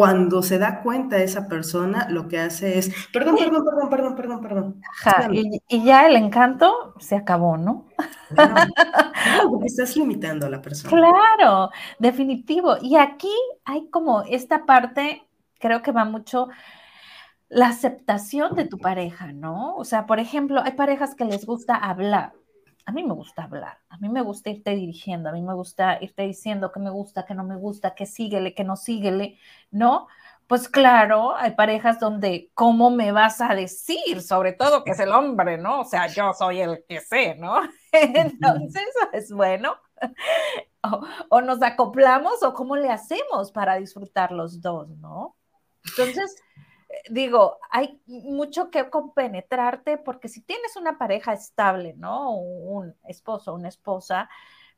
cuando se da cuenta esa persona, lo que hace es, perdón, perdón, perdón, perdón, perdón, perdón. y, ya el encanto se acabó, (laughs) ¿no? porque estás limitando a la persona. Claro, definitivo. Y aquí hay como esta parte, creo que va mucho la aceptación de tu pareja, ¿no? O sea, por ejemplo, hay parejas que les gusta hablar. A mí me gusta hablar, a mí me gusta irte dirigiendo, a mí me gusta irte diciendo que me gusta, que no me gusta, que síguele, que no síguele, ¿no? Pues claro, hay parejas donde, ¿cómo me vas a decir? Sobre todo que es el hombre, ¿no? O sea, yo soy el que sé, ¿no? (laughs) Entonces, es bueno. O, o, nos acoplamos o cómo le hacemos para disfrutar los dos, ¿no? Entonces, digo, hay mucho que compenetrarte porque si tienes una pareja estable, ¿no? Un esposo, una esposa,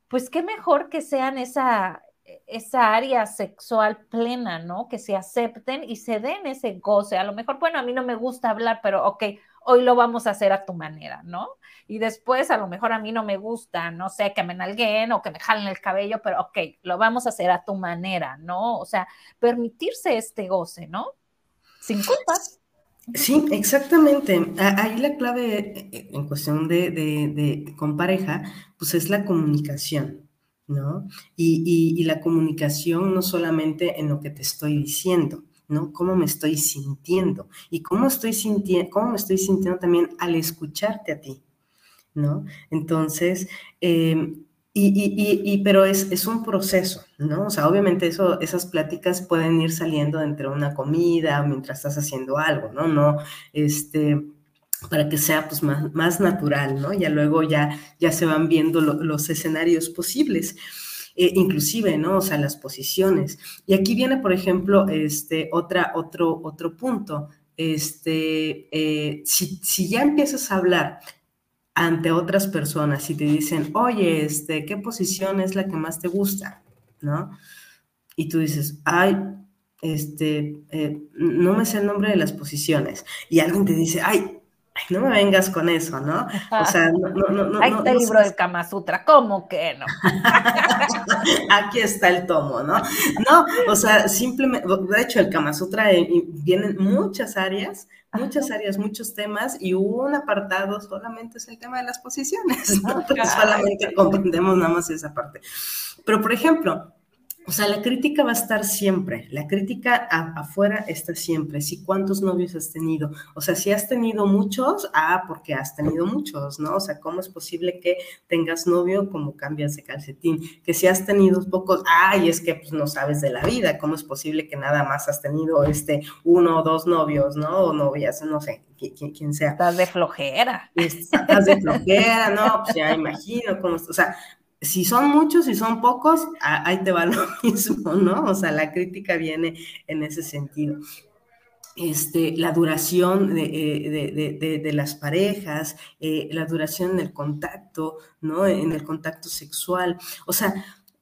pues qué mejor que sean esa, esa área sexual plena, ¿no? Que se acepten y se den ese goce. A lo mejor, bueno, a mí no me gusta hablar, pero ok, hoy lo vamos a hacer a tu manera, ¿no? Y después a lo mejor a mí no me gusta, no sé, que me nalguen o que me jalen el cabello, pero ok, lo vamos a hacer a tu manera, ¿no? O sea, permitirse este goce, ¿no? Sin culpa. Sí, exactamente. Ahí la clave eh, eh, en cuestión de, con pareja, pues es la comunicación, ¿no? Y, la comunicación no solamente en lo que te estoy diciendo, ¿no? Cómo me estoy sintiendo y cómo estoy sintiendo, cómo me estoy sintiendo también al escucharte a ti, ¿no? Entonces, eh, y, y, y, pero es, es, un proceso, ¿no? O sea, obviamente eso, esas pláticas pueden ir saliendo entre una comida mientras estás haciendo algo, ¿no? No, este, para que sea pues más, más natural, ¿no? Ya luego ya, ya se van viendo los escenarios posibles. Eh, inclusive, ¿no? O sea, las posiciones. Y aquí viene, por ejemplo, este, otra, otro, otro punto. Este, eh, si, si, ya empiezas a hablar ante otras personas y te dicen, oye, este, ¿qué posición es la que más te gusta? ¿No? Y tú dices, ay, este, eh, no me sé el nombre de las posiciones. Y alguien te dice, ay, no me vengas con eso, ¿no? O sea, no, no, no. no Ahí está el libro del Kama Sutra, ¿cómo que no? (laughs) Aquí está el tomo, ¿no? No, o sea, simplemente, de hecho, el Kama Sutra eh, vienen muchas áreas, muchas áreas, muchos temas, y un apartado solamente es el tema de las posiciones, (laughs) ¿no? Porque solamente comprendemos nada más esa parte. Pero, por ejemplo, o sea, la crítica va a estar siempre, la crítica afuera está siempre. Si cuántos novios has tenido, o sea, si has tenido muchos, ah, porque has tenido muchos, ¿no? O sea, ¿cómo es posible que tengas novio como cambias de calcetín? Que si has tenido pocos, ay, es que pues no sabes de la vida, ¿cómo es posible que nada más has tenido este uno o dos novios, ¿no? O novias, no sé, quién, sea. Estás de flojera. Estás de flojera, no, pues ya imagino cómo, o sea, si son muchos, si son pocos, ahí te va lo (laughs) mismo, ¿no? O sea, la crítica viene en ese sentido. Este, la duración de, eh, las parejas, eh, la duración en el contacto, ¿no? En el contacto sexual. O sea,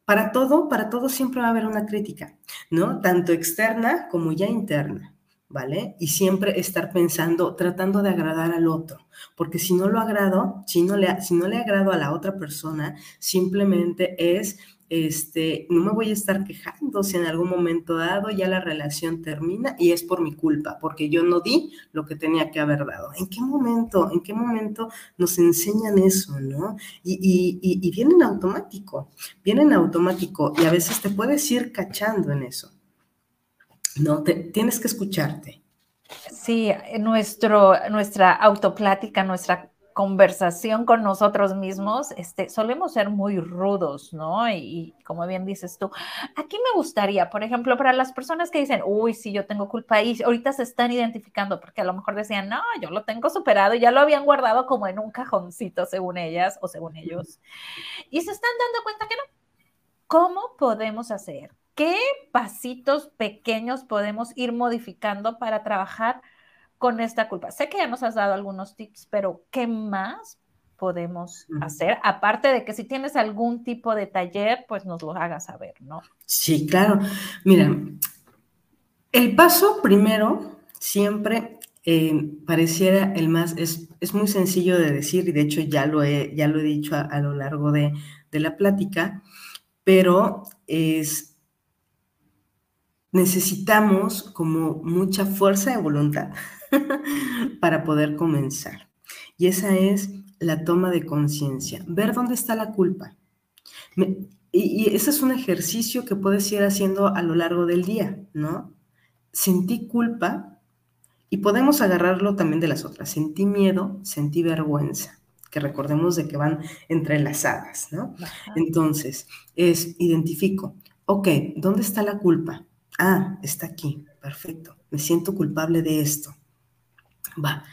para todo, para todo siempre va a haber una crítica, ¿no? Tanto externa como ya interna. ¿Vale? Y siempre estar pensando, tratando de agradar al otro, porque si no lo agrado, si no le, si no le agrado a la otra persona, simplemente es, este, no me voy a estar quejando si en algún momento dado ya la relación termina y es por mi culpa, porque yo no di lo que tenía que haber dado. ¿En qué momento, en qué momento nos enseñan eso, no? Y, y, y, y vienen automático, vienen automático y a veces te puedes ir cachando en eso. No, te, tienes que escucharte. Sí, nuestro, nuestra autoplática, nuestra conversación con nosotros mismos, este, solemos ser muy rudos, ¿no? Y, como bien dices tú, aquí me gustaría, por ejemplo, para las personas que dicen, uy, sí, yo tengo culpa y ahorita se están identificando, porque a lo mejor decían, no, yo lo tengo superado, y ya lo habían guardado como en un cajoncito, según ellas o según ellos, y se están dando cuenta que no. ¿Cómo podemos hacer ¿qué pasitos pequeños podemos ir modificando para trabajar con esta culpa? Sé que ya nos has dado algunos tips, pero ¿qué más podemos hacer? Aparte de que si tienes algún tipo de taller, pues nos lo hagas saber, ¿no? Sí, claro. Mira, el paso primero siempre eh, pareciera el más, es, muy sencillo de decir y de hecho ya lo he, ya lo he dicho a, a lo largo de, de la plática, pero es necesitamos como mucha fuerza de voluntad (laughs) para poder comenzar. Y esa es la toma de conciencia, ver dónde está la culpa. y, ese es un ejercicio que puedes ir haciendo a lo largo del día, ¿no? Sentí culpa y podemos agarrarlo también de las otras. Sentí miedo, sentí vergüenza, que recordemos de que van entrelazadas, ¿no? Entonces, es identifico, ok, ¿dónde está la culpa? Ah, está aquí, perfecto. Me siento culpable de esto. Va.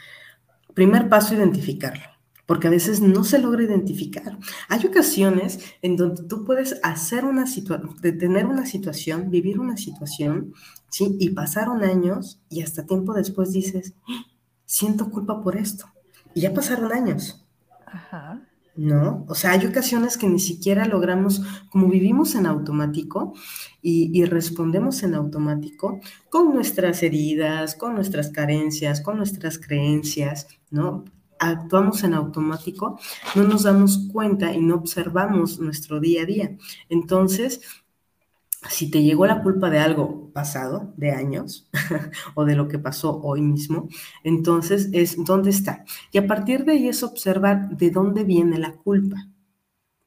Primer paso, identificarlo, porque a veces no se logra identificar. Hay ocasiones en donde tú puedes hacer una situación, tener una situación, vivir una situación, ¿sí? Y pasaron años y hasta tiempo después dices, ¡Ah! siento culpa por esto. Y ya pasaron años. Ajá. ¿No? O sea, hay ocasiones que ni siquiera logramos, como vivimos en automático y, respondemos en automático con nuestras heridas, con nuestras carencias, con nuestras creencias, ¿no? Actuamos en automático, no nos damos cuenta y no observamos nuestro día a día. Entonces, si te llegó la culpa de algo pasado, de años, (laughs) o de lo que pasó hoy mismo, entonces es dónde está. Y a partir de ahí es observar de dónde viene la culpa,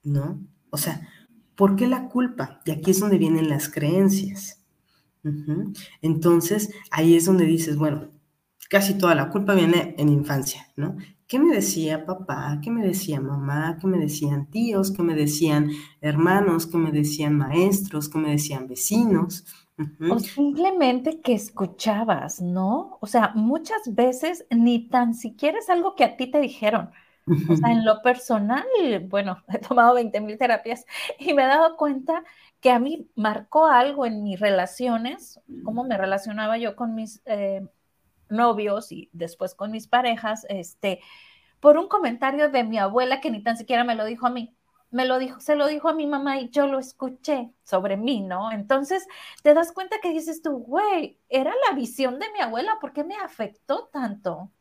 ¿no? O sea, ¿por qué la culpa? Y aquí es donde vienen las creencias. Entonces, ahí es donde dices, bueno, casi toda la culpa viene en infancia, ¿no? ¿Qué me decía papá? ¿Qué me decía mamá? ¿Qué me decían tíos? ¿Qué me decían hermanos? ¿Qué me decían maestros? ¿Qué me decían vecinos? O simplemente que escuchabas, ¿no? O sea, muchas veces ni tan siquiera es algo que a ti te dijeron. O sea, en lo personal, bueno, (laughs) he tomado 20 mil terapias y me he dado cuenta que a mí marcó algo en mis relaciones, cómo me relacionaba yo con mis eh, novios y después con mis parejas, este, por un comentario de mi abuela que ni tan siquiera me lo dijo a mí. Me lo dijo, se lo dijo a mi mamá y yo lo escuché sobre mí, ¿no? Entonces te das cuenta que dices tú, güey, era la visión de mi abuela, ¿por qué me afectó tanto?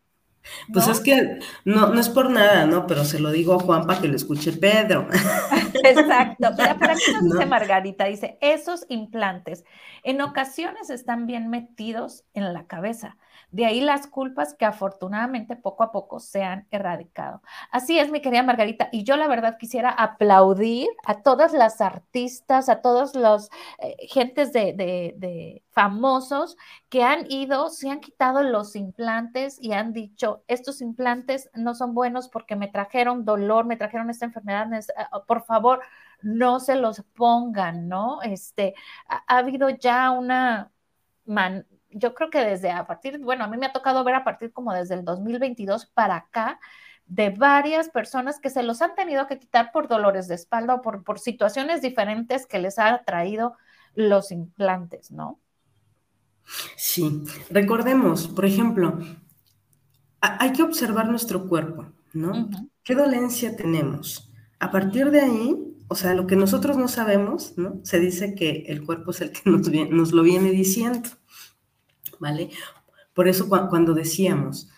Pues es que no, no es por nada, ¿no? Pero se lo digo a Juan para que lo escuche Pedro. (laughs) Exacto. Mira, para nos dice Margarita, dice, esos implantes en ocasiones están bien metidos en la cabeza. De ahí las culpas que afortunadamente poco a poco se han erradicado. Así es, mi querida Margarita. Y yo la verdad quisiera aplaudir a todas las artistas, a todos los eh, gentes de, famosos que han ido, se han quitado los implantes y han dicho, estos implantes no son buenos porque me trajeron dolor, me trajeron esta enfermedad, eh, por favor, no se los pongan, ¿no? Este, ha, habido ya una, yo creo que desde a partir, bueno, a mí me ha tocado ver a partir como desde el 2022 para acá, de varias personas que se los han tenido que quitar por dolores de espalda o por, por situaciones diferentes que les ha traído los implantes, ¿no? Sí, recordemos, por ejemplo, hay que observar nuestro cuerpo, ¿no? ¿Qué dolencia tenemos? A partir de ahí, o sea, lo que nosotros no sabemos, ¿no? Se dice que el cuerpo es el que nos, nos lo viene diciendo, ¿vale? Por eso cuando decíamos,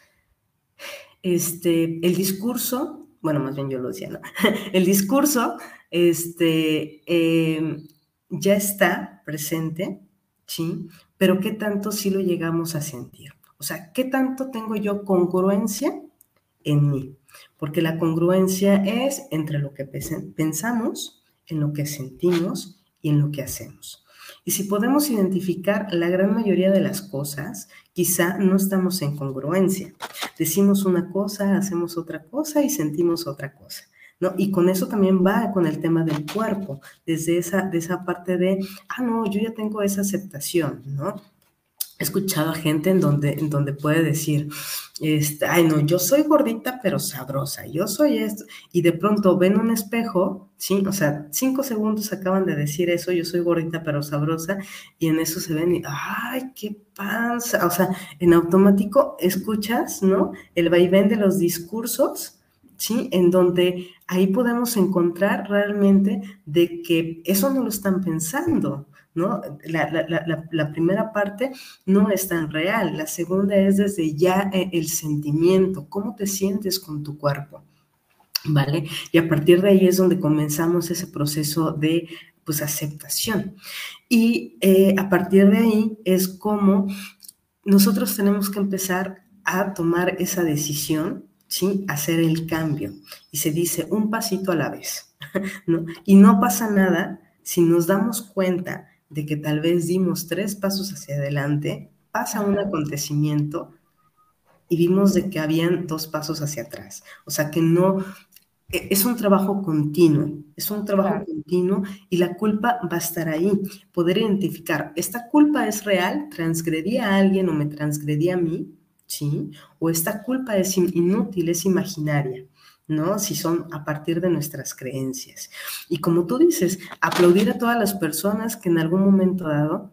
este, el discurso, bueno, más bien yo lo decía, ¿no? (laughs) El discurso, este, em, ya está presente, ¿sí? Pero ¿qué tanto sí lo llegamos a sentir? O sea, ¿qué tanto tengo yo congruencia en mí? Porque la congruencia es entre lo que pensamos, en lo que sentimos y en lo que hacemos. Y si podemos identificar la gran mayoría de las cosas, quizá no estamos en congruencia. Decimos una cosa, hacemos otra cosa y sentimos otra cosa. ¿No? Y con eso también va con el tema del cuerpo, desde esa, de esa parte de, ah, no, yo ya tengo esa aceptación, ¿no? He escuchado a gente en donde, en donde puede decir, este, ay no, yo soy gordita pero sabrosa, yo soy esto, y de pronto ven un espejo, ¿sí? O sea, cinco segundos acaban de decir eso, yo soy gordita pero sabrosa, y en eso se ven y, ay, qué panza, o sea, en automático escuchas, ¿no? El vaivén de los discursos, ¿sí? En donde ahí podemos encontrar realmente de que eso no lo están pensando, ¿no? La, primera parte no es tan real, la segunda es desde ya eh, el sentimiento, cómo te sientes con tu cuerpo, ¿vale? Y a partir de ahí es donde comenzamos ese proceso de pues aceptación. Y eh, a partir de ahí es como nosotros tenemos que empezar a tomar esa decisión, ¿sí? Hacer el cambio. Y se dice un pasito a la vez, (laughs) ¿no? Y no pasa nada si nos damos cuenta de que tal vez dimos tres pasos hacia adelante, pasa un acontecimiento y vimos de que habían dos pasos hacia atrás. O sea que no, e, es un trabajo continuo, es un trabajo continuo y la culpa va a estar ahí. Poder identificar, ¿esta culpa es real? ¿Transgredí a alguien o me transgredí a mí? ¿Sí? ¿O esta culpa es inútil, es imaginaria? ¿No? Si son a partir de nuestras creencias. Y como tú dices, aplaudir a todas las personas que en algún momento dado,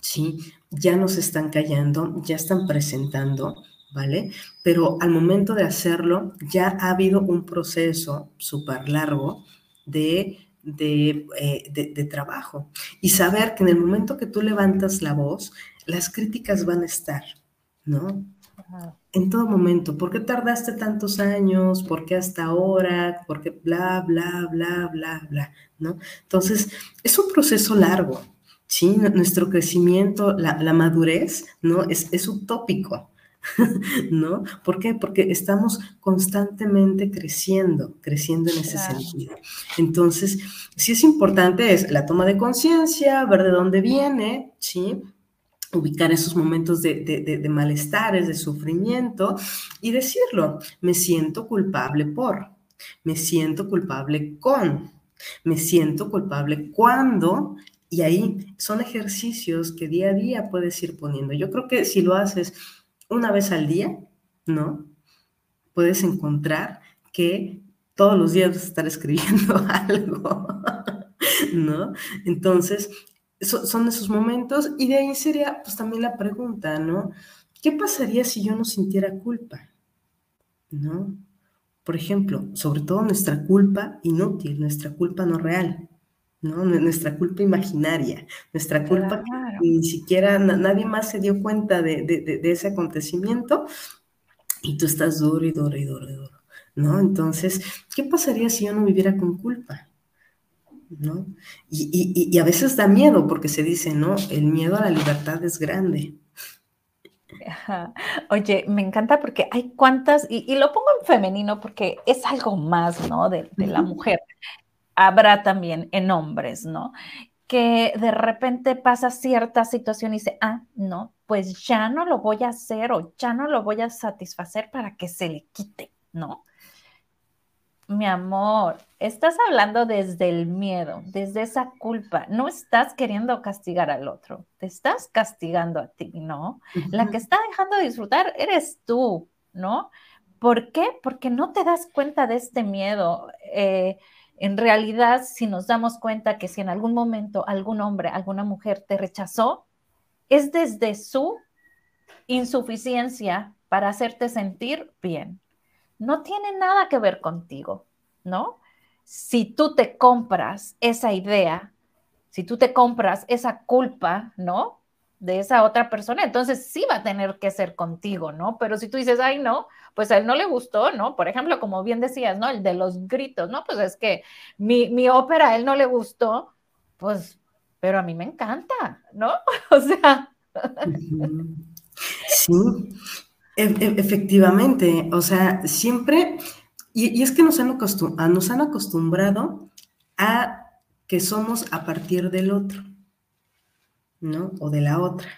sí, ya nos están callando, ya están presentando, ¿vale? Pero al momento de hacerlo, ya ha habido un proceso súper largo de de, eh, de, de, trabajo y saber que en el momento que tú levantas la voz, las críticas van a estar, ¿no? En todo momento. ¿Por qué tardaste tantos años? ¿Por qué hasta ahora? ¿Por qué bla, bla, bla, bla, bla? ¿No? Entonces, es un proceso largo, ¿sí? Nuestro crecimiento, la, madurez, ¿no? Es, es utópico, (laughs) ¿no? ¿Por qué? Porque estamos constantemente creciendo, creciendo en ese sentido. Entonces, si es importante es la toma de conciencia, ver de dónde viene, ¿sí? Ubicar esos momentos de, de, de, malestares, de sufrimiento y decirlo, me siento culpable por, me siento culpable con, me siento culpable cuando, y ahí son ejercicios que día a día puedes ir poniendo. Yo creo que si lo haces una vez al día, ¿no? Puedes encontrar que todos los días vas a estar (laughs) escribiendo (laughs) algo, ¿no? Entonces, son esos momentos y de ahí sería pues también la pregunta, ¿no? ¿Qué pasaría si yo no sintiera culpa? ¿No? Por ejemplo, sobre todo nuestra culpa inútil, nuestra culpa no real, ¿no? Nuestra culpa imaginaria, nuestra culpa que ni siquiera nadie más se dio cuenta de, de, ese acontecimiento y tú estás duro y duro y duro y duro, ¿no? Entonces, ¿qué pasaría si yo no viviera con culpa? ¿No? Y, a veces da miedo porque se dice, ¿no? El miedo a la libertad es grande. Oye, me encanta porque hay cuantas, y, lo pongo en femenino porque es algo más, ¿no? De, la mujer. Habrá también en hombres, ¿no? Que de repente pasa cierta situación y dice, ah, no, pues ya no lo voy a hacer o ya no lo voy a satisfacer para que se le quite, ¿no? Mi amor, estás hablando desde el miedo, desde esa culpa. No estás queriendo castigar al otro, te estás castigando a ti, ¿no? La que está dejando de disfrutar eres tú, ¿no? ¿Por qué? Porque no te das cuenta de este miedo. Eh, en realidad, si nos damos cuenta que si en algún momento algún hombre, alguna mujer te rechazó, es desde su insuficiencia para hacerte sentir bien no tiene nada que ver contigo, ¿no? Si tú te compras esa idea, si tú te compras esa culpa, ¿no? De esa otra persona, entonces sí va a tener que ser contigo, ¿no? Pero si tú dices, ay, no, pues a él no le gustó, ¿no? Por ejemplo, como bien decías, ¿no? El de los gritos, ¿no? Pues es que mi, mi ópera a él no le gustó, pues, pero a mí me encanta, ¿no? (laughs) O sea. (laughs) Sí, e, e, efectivamente, o sea, siempre, y, es que nos han, nos han acostumbrado a que somos a partir del otro, ¿no? O de la otra.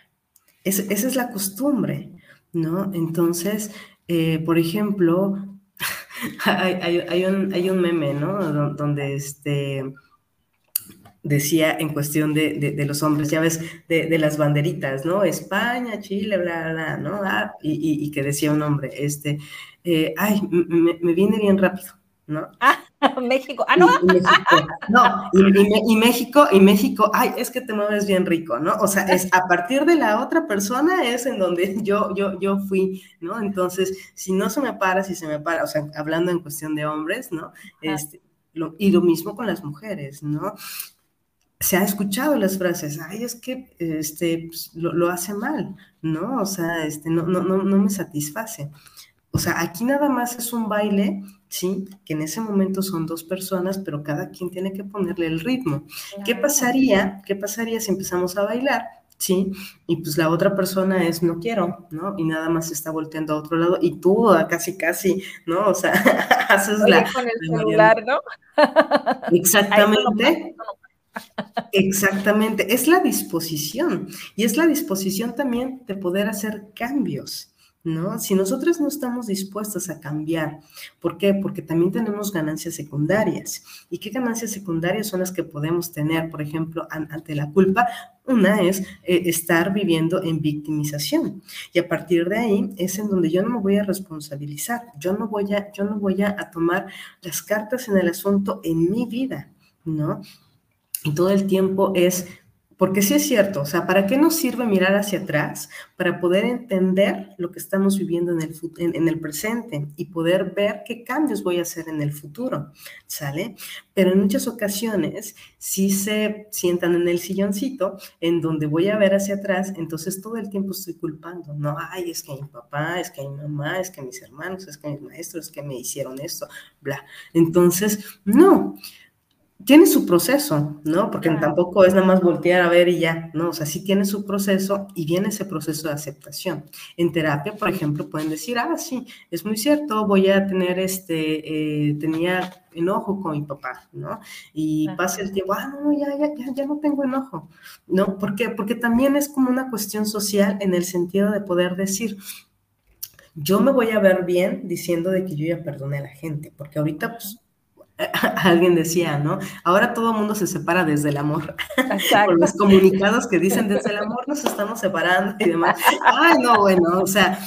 esa es la costumbre, ¿no? Entonces, eh, por ejemplo, (laughs) hay, un, hay, un, meme, ¿no? Donde este decía en cuestión de, los hombres, ya ves, de, las banderitas, ¿no? España, Chile, bla, bla, ¿no? Ah, y, que decía un hombre, este, eh, ay, me, viene bien rápido, ¿no? Ah, (laughs) México, ah, no. Y, México, no, y, México, y México, ay, es que te mueves bien rico, ¿no? O sea, es a partir de la otra persona es en donde (laughs) yo, yo, yo fui, ¿no? Entonces, si no se me para, si se me para, o sea, hablando en cuestión de hombres, ¿no? Este, y lo mismo con las mujeres, ¿no? Se ha escuchado las frases, ay, es que este, pues, lo, hace mal, ¿no? O sea, este, no, no, no, no me satisface. O sea, aquí nada más es un baile, ¿sí? Que en ese momento son dos personas, pero cada quien tiene que ponerle el ritmo. ¿Qué pasaría? ¿Qué pasaría si empezamos a bailar? ¿sí? Y pues la otra persona es no quiero, ¿no? Y nada más está volteando a otro lado y tú casi, casi, ¿no? O sea, (laughs) haces la... Con el celular, ¿no? (laughs) Exactamente. Exactamente, es la disposición y es la disposición también de poder hacer cambios. ¿No? Si nosotros no estamos dispuestos a cambiar, ¿por qué? Porque también tenemos ganancias secundarias. ¿Y qué ganancias secundarias son las que podemos tener, por ejemplo, ante la culpa? Una es eh, estar viviendo en victimización y a partir de ahí es en donde yo no me voy a responsabilizar, yo no voy a, yo no voy a tomar las cartas en el asunto en mi vida, ¿no? Y todo el tiempo es, porque sí es cierto, o sea, ¿para qué nos sirve mirar hacia atrás? Para poder entender lo que estamos viviendo en el, en, el presente y poder ver qué cambios voy a hacer en el futuro, ¿sale? Pero en muchas ocasiones, si se sientan en el silloncito, en donde voy a ver hacia atrás, entonces todo el tiempo estoy culpando, no, ay, es que mi papá, es que mi mamá, es que mis hermanos, es que mis maestros, es que me hicieron esto, bla. Entonces, no tiene su proceso, ¿no? Porque tampoco es nada más voltear a ver y ya, ¿no? O sea, sí tiene su proceso y viene ese proceso de aceptación. En terapia, por ejemplo, pueden decir, ah, sí, es muy cierto, voy a tener este, eh, tenía enojo con mi papá, ¿no? Y pasa el tiempo, ah, no, ya, ya, ya, ya no tengo enojo, ¿no? ¿Por qué? Porque también es como una cuestión social en el sentido de poder decir, yo me voy a ver bien diciendo de que yo ya perdoné a la gente, porque ahorita, pues, (laughs) alguien decía, ¿no? Ahora todo el mundo se separa desde el amor. Exacto. (laughs) Por los comunicados que dicen desde el amor nos estamos separando y demás. Ay, no, bueno, o sea.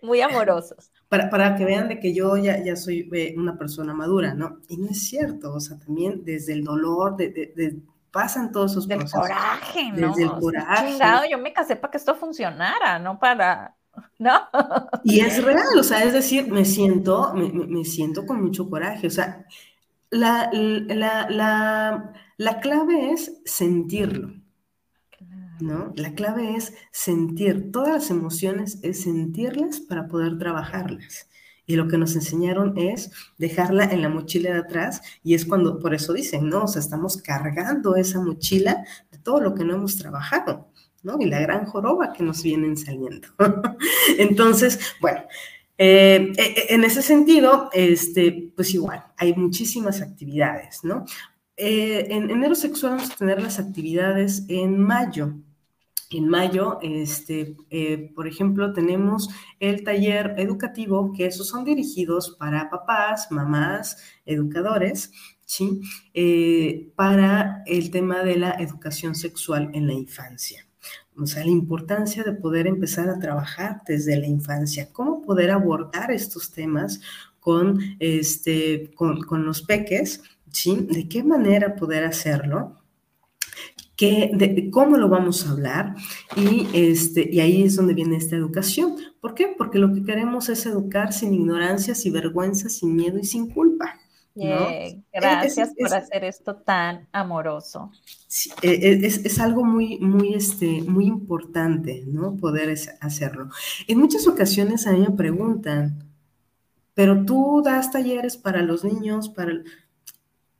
Muy amorosos. Para, para que vean de que yo ya, ya soy eh, una persona madura, ¿no? Y no es cierto, o sea, también desde el dolor, de, de, pasan todos esos Del procesos. coraje, ¿no? Desde el coraje. Chingado, yo me casé para que esto funcionara, no para ¿no? Y es real, o sea, es decir, me siento, me, me, siento con mucho coraje, o sea, la, la, la, clave es sentirlo, ¿no? La clave es sentir, todas las emociones es sentirlas para poder trabajarlas. Y lo que nos enseñaron es dejarla en la mochila de atrás y es cuando, por eso dicen, ¿no? O sea, estamos cargando esa mochila de todo lo que no hemos trabajado, ¿no? Y la gran joroba que nos vienen saliendo. (laughs) Entonces, bueno, eh, e, e, en ese sentido, este, pues igual, hay muchísimas actividades, ¿no? Eh, en enero vamos a tener las actividades en mayo. En mayo, este, eh, por ejemplo, tenemos el taller educativo, que esos son dirigidos para papás, mamás, educadores, ¿sí? para el tema de la educación sexual en la infancia. O sea, la importancia de poder empezar a trabajar desde la infancia, cómo poder abordar estos temas con, este, con, los peques, ¿sí? De qué manera poder hacerlo, ¿Qué, de, cómo lo vamos a hablar y, este, y ahí es donde viene esta educación. ¿Por qué? Porque lo que queremos es educar sin ignorancia, sin vergüenza, sin miedo y sin culpa. Gracias por hacer esto tan amoroso. E, e, es, algo muy, muy, este, muy importante, ¿no? Poder hacerlo. En muchas ocasiones a mí me preguntan, pero tú das talleres para los niños, para...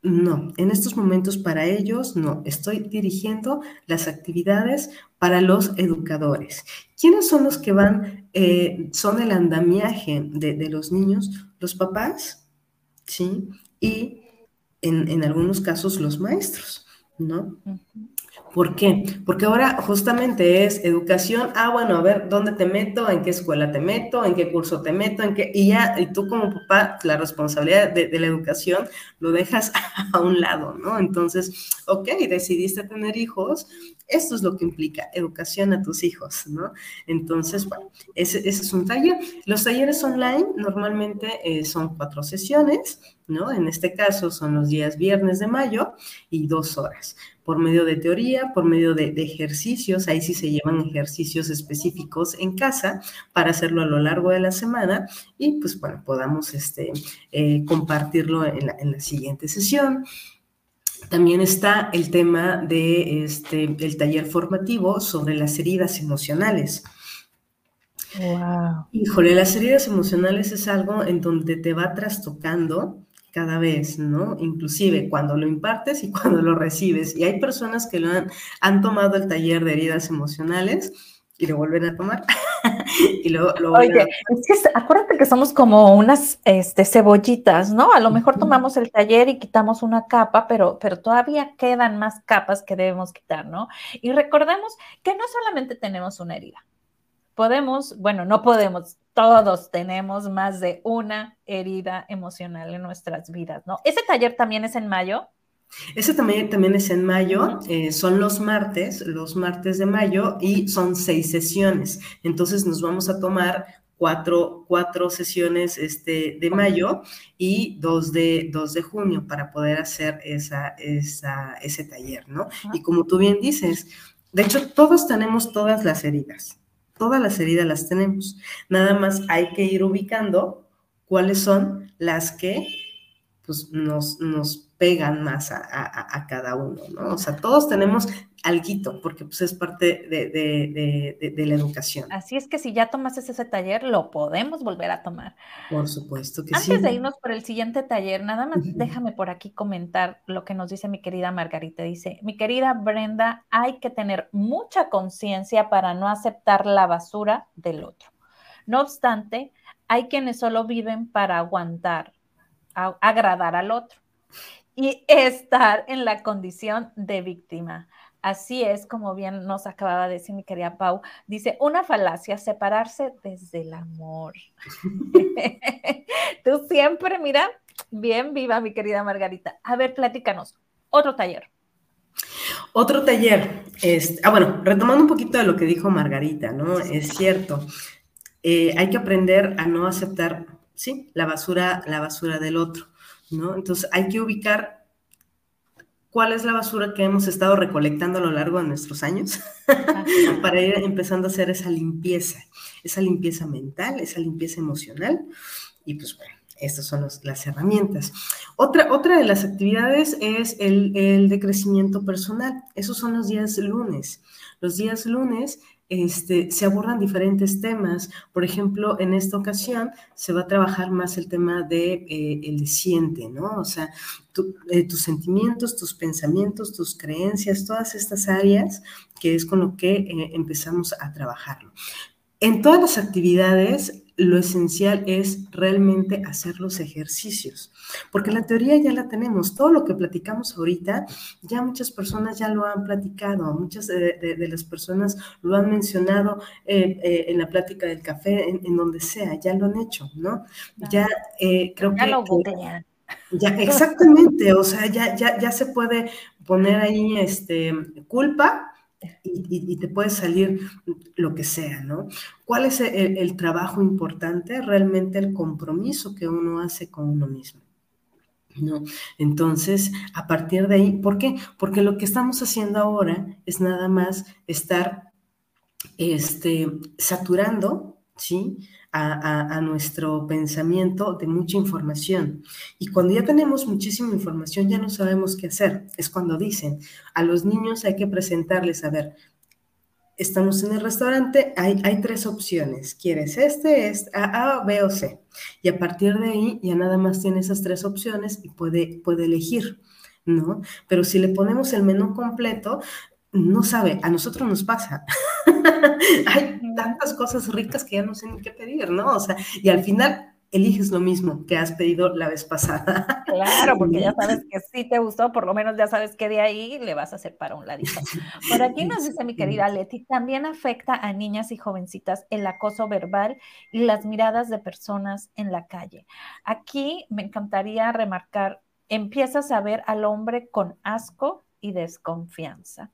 No, en estos momentos para ellos no. Estoy dirigiendo las actividades para los educadores. ¿Quiénes son los que van, eh, son el andamiaje de, de los niños? Los papás, ¿sí? Y en, en algunos casos los maestros, ¿no? ¿Por qué? Porque ahora justamente es educación, ah, bueno, a ver, ¿dónde te meto? ¿En qué escuela te meto? ¿En qué curso te meto? ¿En qué? Y ya, y tú como papá, la responsabilidad de, la educación lo dejas (laughs) a un lado, ¿no? Entonces, ok, decidiste tener hijos, esto es lo que implica educación a tus hijos, ¿no? Entonces, bueno, ese, es un taller. Los talleres online normalmente eh, son cuatro sesiones, ¿no? En este caso son los días viernes de mayo y dos horas por medio de teoría, por medio de, ejercicios, ahí sí se llevan ejercicios específicos en casa para hacerlo a lo largo de la semana y pues bueno, podamos este, eh, compartirlo en la, siguiente sesión. También está el tema de este, el taller formativo sobre las heridas emocionales. Wow. Híjole, las heridas emocionales es algo en donde te va trastocando cada vez, ¿no? Inclusive cuando lo impartes y (laughs) cuando lo recibes. Y hay personas que lo han, han tomado el taller de heridas emocionales y lo vuelven a tomar. (laughs) y luego lo Oye, es que acuérdate que somos como unas este, cebollitas, ¿no? A lo mejor tomamos el taller y quitamos una capa, pero, pero todavía quedan más capas que debemos quitar, ¿no? Y recordemos que no solamente tenemos una herida. Podemos, bueno, no podemos, todos tenemos más de una herida emocional en nuestras vidas, ¿no? ¿Ese taller también es en mayo? Ese también, también es en mayo, eh, son los martes, los martes de mayo y son seis sesiones. Entonces nos vamos a tomar cuatro, cuatro sesiones este, de mayo y dos de, dos de junio para poder hacer esa, esa, ese taller, ¿no? Y como tú bien dices, de hecho todos tenemos todas las heridas todas las heridas las tenemos. Nada más hay que ir ubicando cuáles son las que pues, nos, nos pegan más a, cada uno, ¿no? O sea, todos tenemos alguito, porque pues es parte de, la educación. Así es que si ya tomaste ese taller, lo podemos volver a tomar. Por supuesto que sí. Antes de irnos por el siguiente taller, nada más déjame por aquí comentar lo que nos dice mi querida Margarita. Dice, mi querida Brenda, hay que tener mucha conciencia para no aceptar la basura del otro. No obstante, hay quienes solo viven para aguantar, agradar al otro y estar en la condición de víctima. Así es, como bien nos acababa de decir mi querida Pau, dice, una falacia, separarse desde el amor. (laughs) (laughs) Tú siempre, mira, bien viva, mi querida Margarita. A ver, platícanos, otro taller. Otro taller, es, ah, bueno, retomando un poquito de lo que dijo Margarita, ¿no? Es cierto, eh, hay que aprender a no aceptar, sí, la basura, la basura del otro. ¿no? Entonces hay que ubicar cuál es la basura que hemos estado recolectando a lo largo de nuestros años (laughs) para ir empezando a hacer esa limpieza, esa limpieza mental, esa limpieza emocional. Y pues bueno, estas son las herramientas. Otra, otra de las actividades es el, el de crecimiento personal. Esos son los días lunes. Los días lunes este, se abordan diferentes temas. Por ejemplo, en esta ocasión se va a trabajar más el tema de eh, el siente, ¿no? O sea, eh, tus sentimientos, tus pensamientos, tus creencias, todas estas áreas que es con lo que eh, empezamos a trabajarlo. En todas las actividades lo esencial es realmente hacer los ejercicios, porque la teoría ya la tenemos, todo lo que platicamos ahorita, ya muchas personas ya lo han platicado, muchas de, las personas lo han mencionado eh, eh, en la plática del café, en, donde sea, ya lo han hecho, ¿no? Ya eh, creo ya que... Lo ya, exactamente, o sea, ya, ya, ya se puede poner ahí este, culpa y, te puede salir lo que sea, ¿no? ¿Cuál es el, trabajo importante? Realmente el compromiso que uno hace con uno mismo. ¿No? Entonces, a partir de ahí, ¿por qué? Porque lo que estamos haciendo ahora es nada más estar este, saturando, ¿sí? A, nuestro pensamiento de mucha información. Y cuando ya tenemos muchísima información, ya no sabemos qué hacer. Es cuando dicen, a los niños hay que presentarles, a ver, estamos en el restaurante, hay, hay tres opciones. ¿Quieres este, este, A, A, B o C? Y a partir de ahí ya nada más tiene esas tres opciones y puede, puede elegir. ¿no? Pero si le ponemos el menú completo, no sabe, a nosotros nos pasa. (laughs) Hay tantas cosas ricas que ya no sé ni qué pedir, ¿no? O sea, y al final eliges lo mismo que has pedido la vez pasada. Claro, porque ya sabes (laughs) que sí te gustó, por lo menos ya sabes que de ahí le vas a hacer para un ladito. Por aquí nos dice mi querida Leti, también afecta a niñas y jovencitas el acoso verbal y las miradas de personas en la calle. Aquí me encantaría remarcar, empiezas a ver al hombre con asco y desconfianza.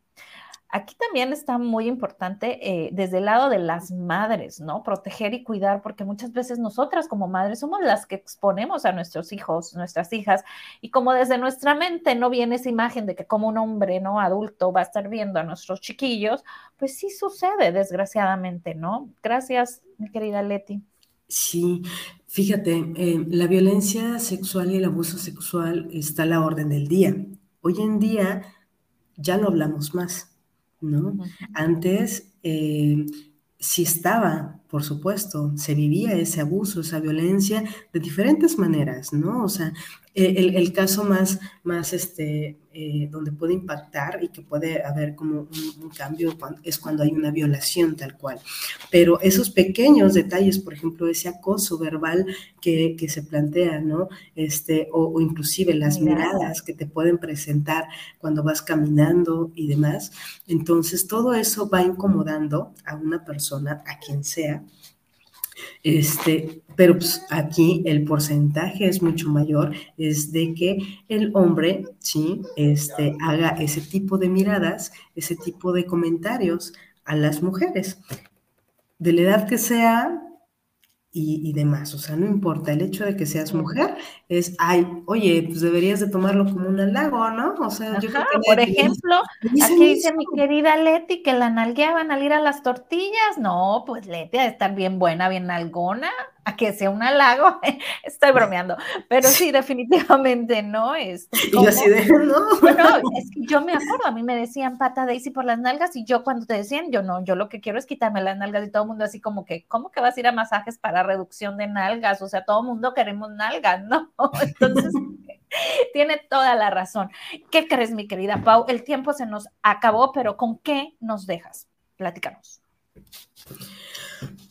Aquí también está muy importante eh, desde el lado de las madres, ¿no? Proteger y cuidar, porque muchas veces nosotras como madres somos las que exponemos a nuestros hijos, nuestras hijas, y como desde nuestra mente no viene esa imagen de que como un hombre, ¿no? Adulto va a estar viendo a nuestros chiquillos, pues sí sucede, desgraciadamente, ¿no? Gracias, mi querida Leti. Sí, fíjate, eh, la violencia sexual y el abuso sexual está a la orden del día. Hoy en día ya no hablamos más ¿no? Antes eh, sí estaba, por supuesto, se vivía ese abuso, esa violencia de diferentes maneras, ¿no? O sea, eh, el, caso más, más este, eh, donde puede impactar y que puede haber como un, cambio es cuando hay una violación tal cual. Pero esos pequeños detalles, por ejemplo, ese acoso verbal que, se plantea, ¿no? Este, o, inclusive las miradas que te pueden presentar cuando vas caminando y demás. Entonces, todo eso va incomodando a una persona, a quien sea, este, pero pues, aquí el porcentaje es mucho mayor, es de que el hombre, ¿sí? Este, haga ese tipo de miradas, ese tipo de comentarios a las mujeres. De la edad que sea, y, demás. O sea, no importa, el hecho de que seas mujer es, ay, oye, pues deberías de tomarlo como un halago, ¿no? O sea, yo creo que Por ejemplo, aquí dice mi querida Leti que la nalgueaban al ir a las tortillas. No, pues Leti ha de estar bien buena, bien nalgona. A que sea un halago, (laughs) estoy bromeando, pero sí, definitivamente no. Es (laughs) y así de, no. (laughs) es que yo me acuerdo, a mí me decían pata Daisy por las nalgas y yo cuando te decían, yo no, yo lo que quiero es quitarme las nalgas y todo el mundo así como que, ¿cómo que vas a ir a masajes para reducción de nalgas? O sea, todo el mundo queremos nalgas, ¿no? Entonces, tiene toda la razón. ¿Qué crees, mi querida Pau? El tiempo se nos acabó, pero ¿con qué nos dejas? Platícanos.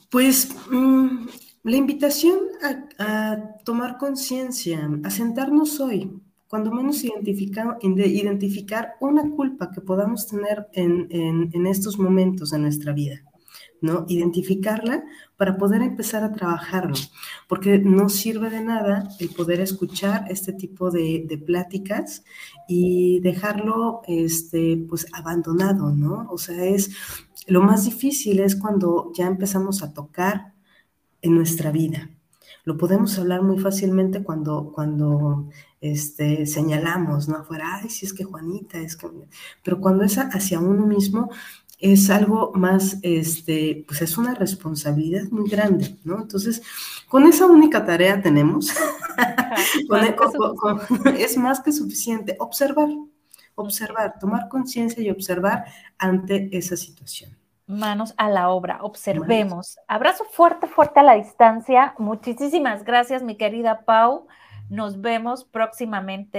Pues mm, la invitación a, tomar conciencia, a sentarnos hoy, cuando menos identificar, una culpa que podamos tener en, en, estos momentos de nuestra vida, ¿no? Identificarla para poder empezar a trabajarlo, porque no sirve de nada el poder escuchar este tipo de, de pláticas y dejarlo, este, pues, abandonado, ¿no? O sea, es, lo más difícil es cuando ya empezamos a tocar en nuestra vida. Lo podemos hablar muy fácilmente cuando, cuando este, señalamos, ¿no? Afuera, ay, si es que Juanita, es que... Pero cuando es hacia uno mismo, es algo más, este, pues es una responsabilidad muy grande, ¿no? Entonces, con esa única tarea tenemos, (laughs) (laughs) es más que suficiente, observar, observar, tomar conciencia y observar ante esa situación manos a la obra, observemos. Abrazo fuerte, fuerte a la distancia. Muchísimas gracias, mi querida Pau. Nos vemos próximamente.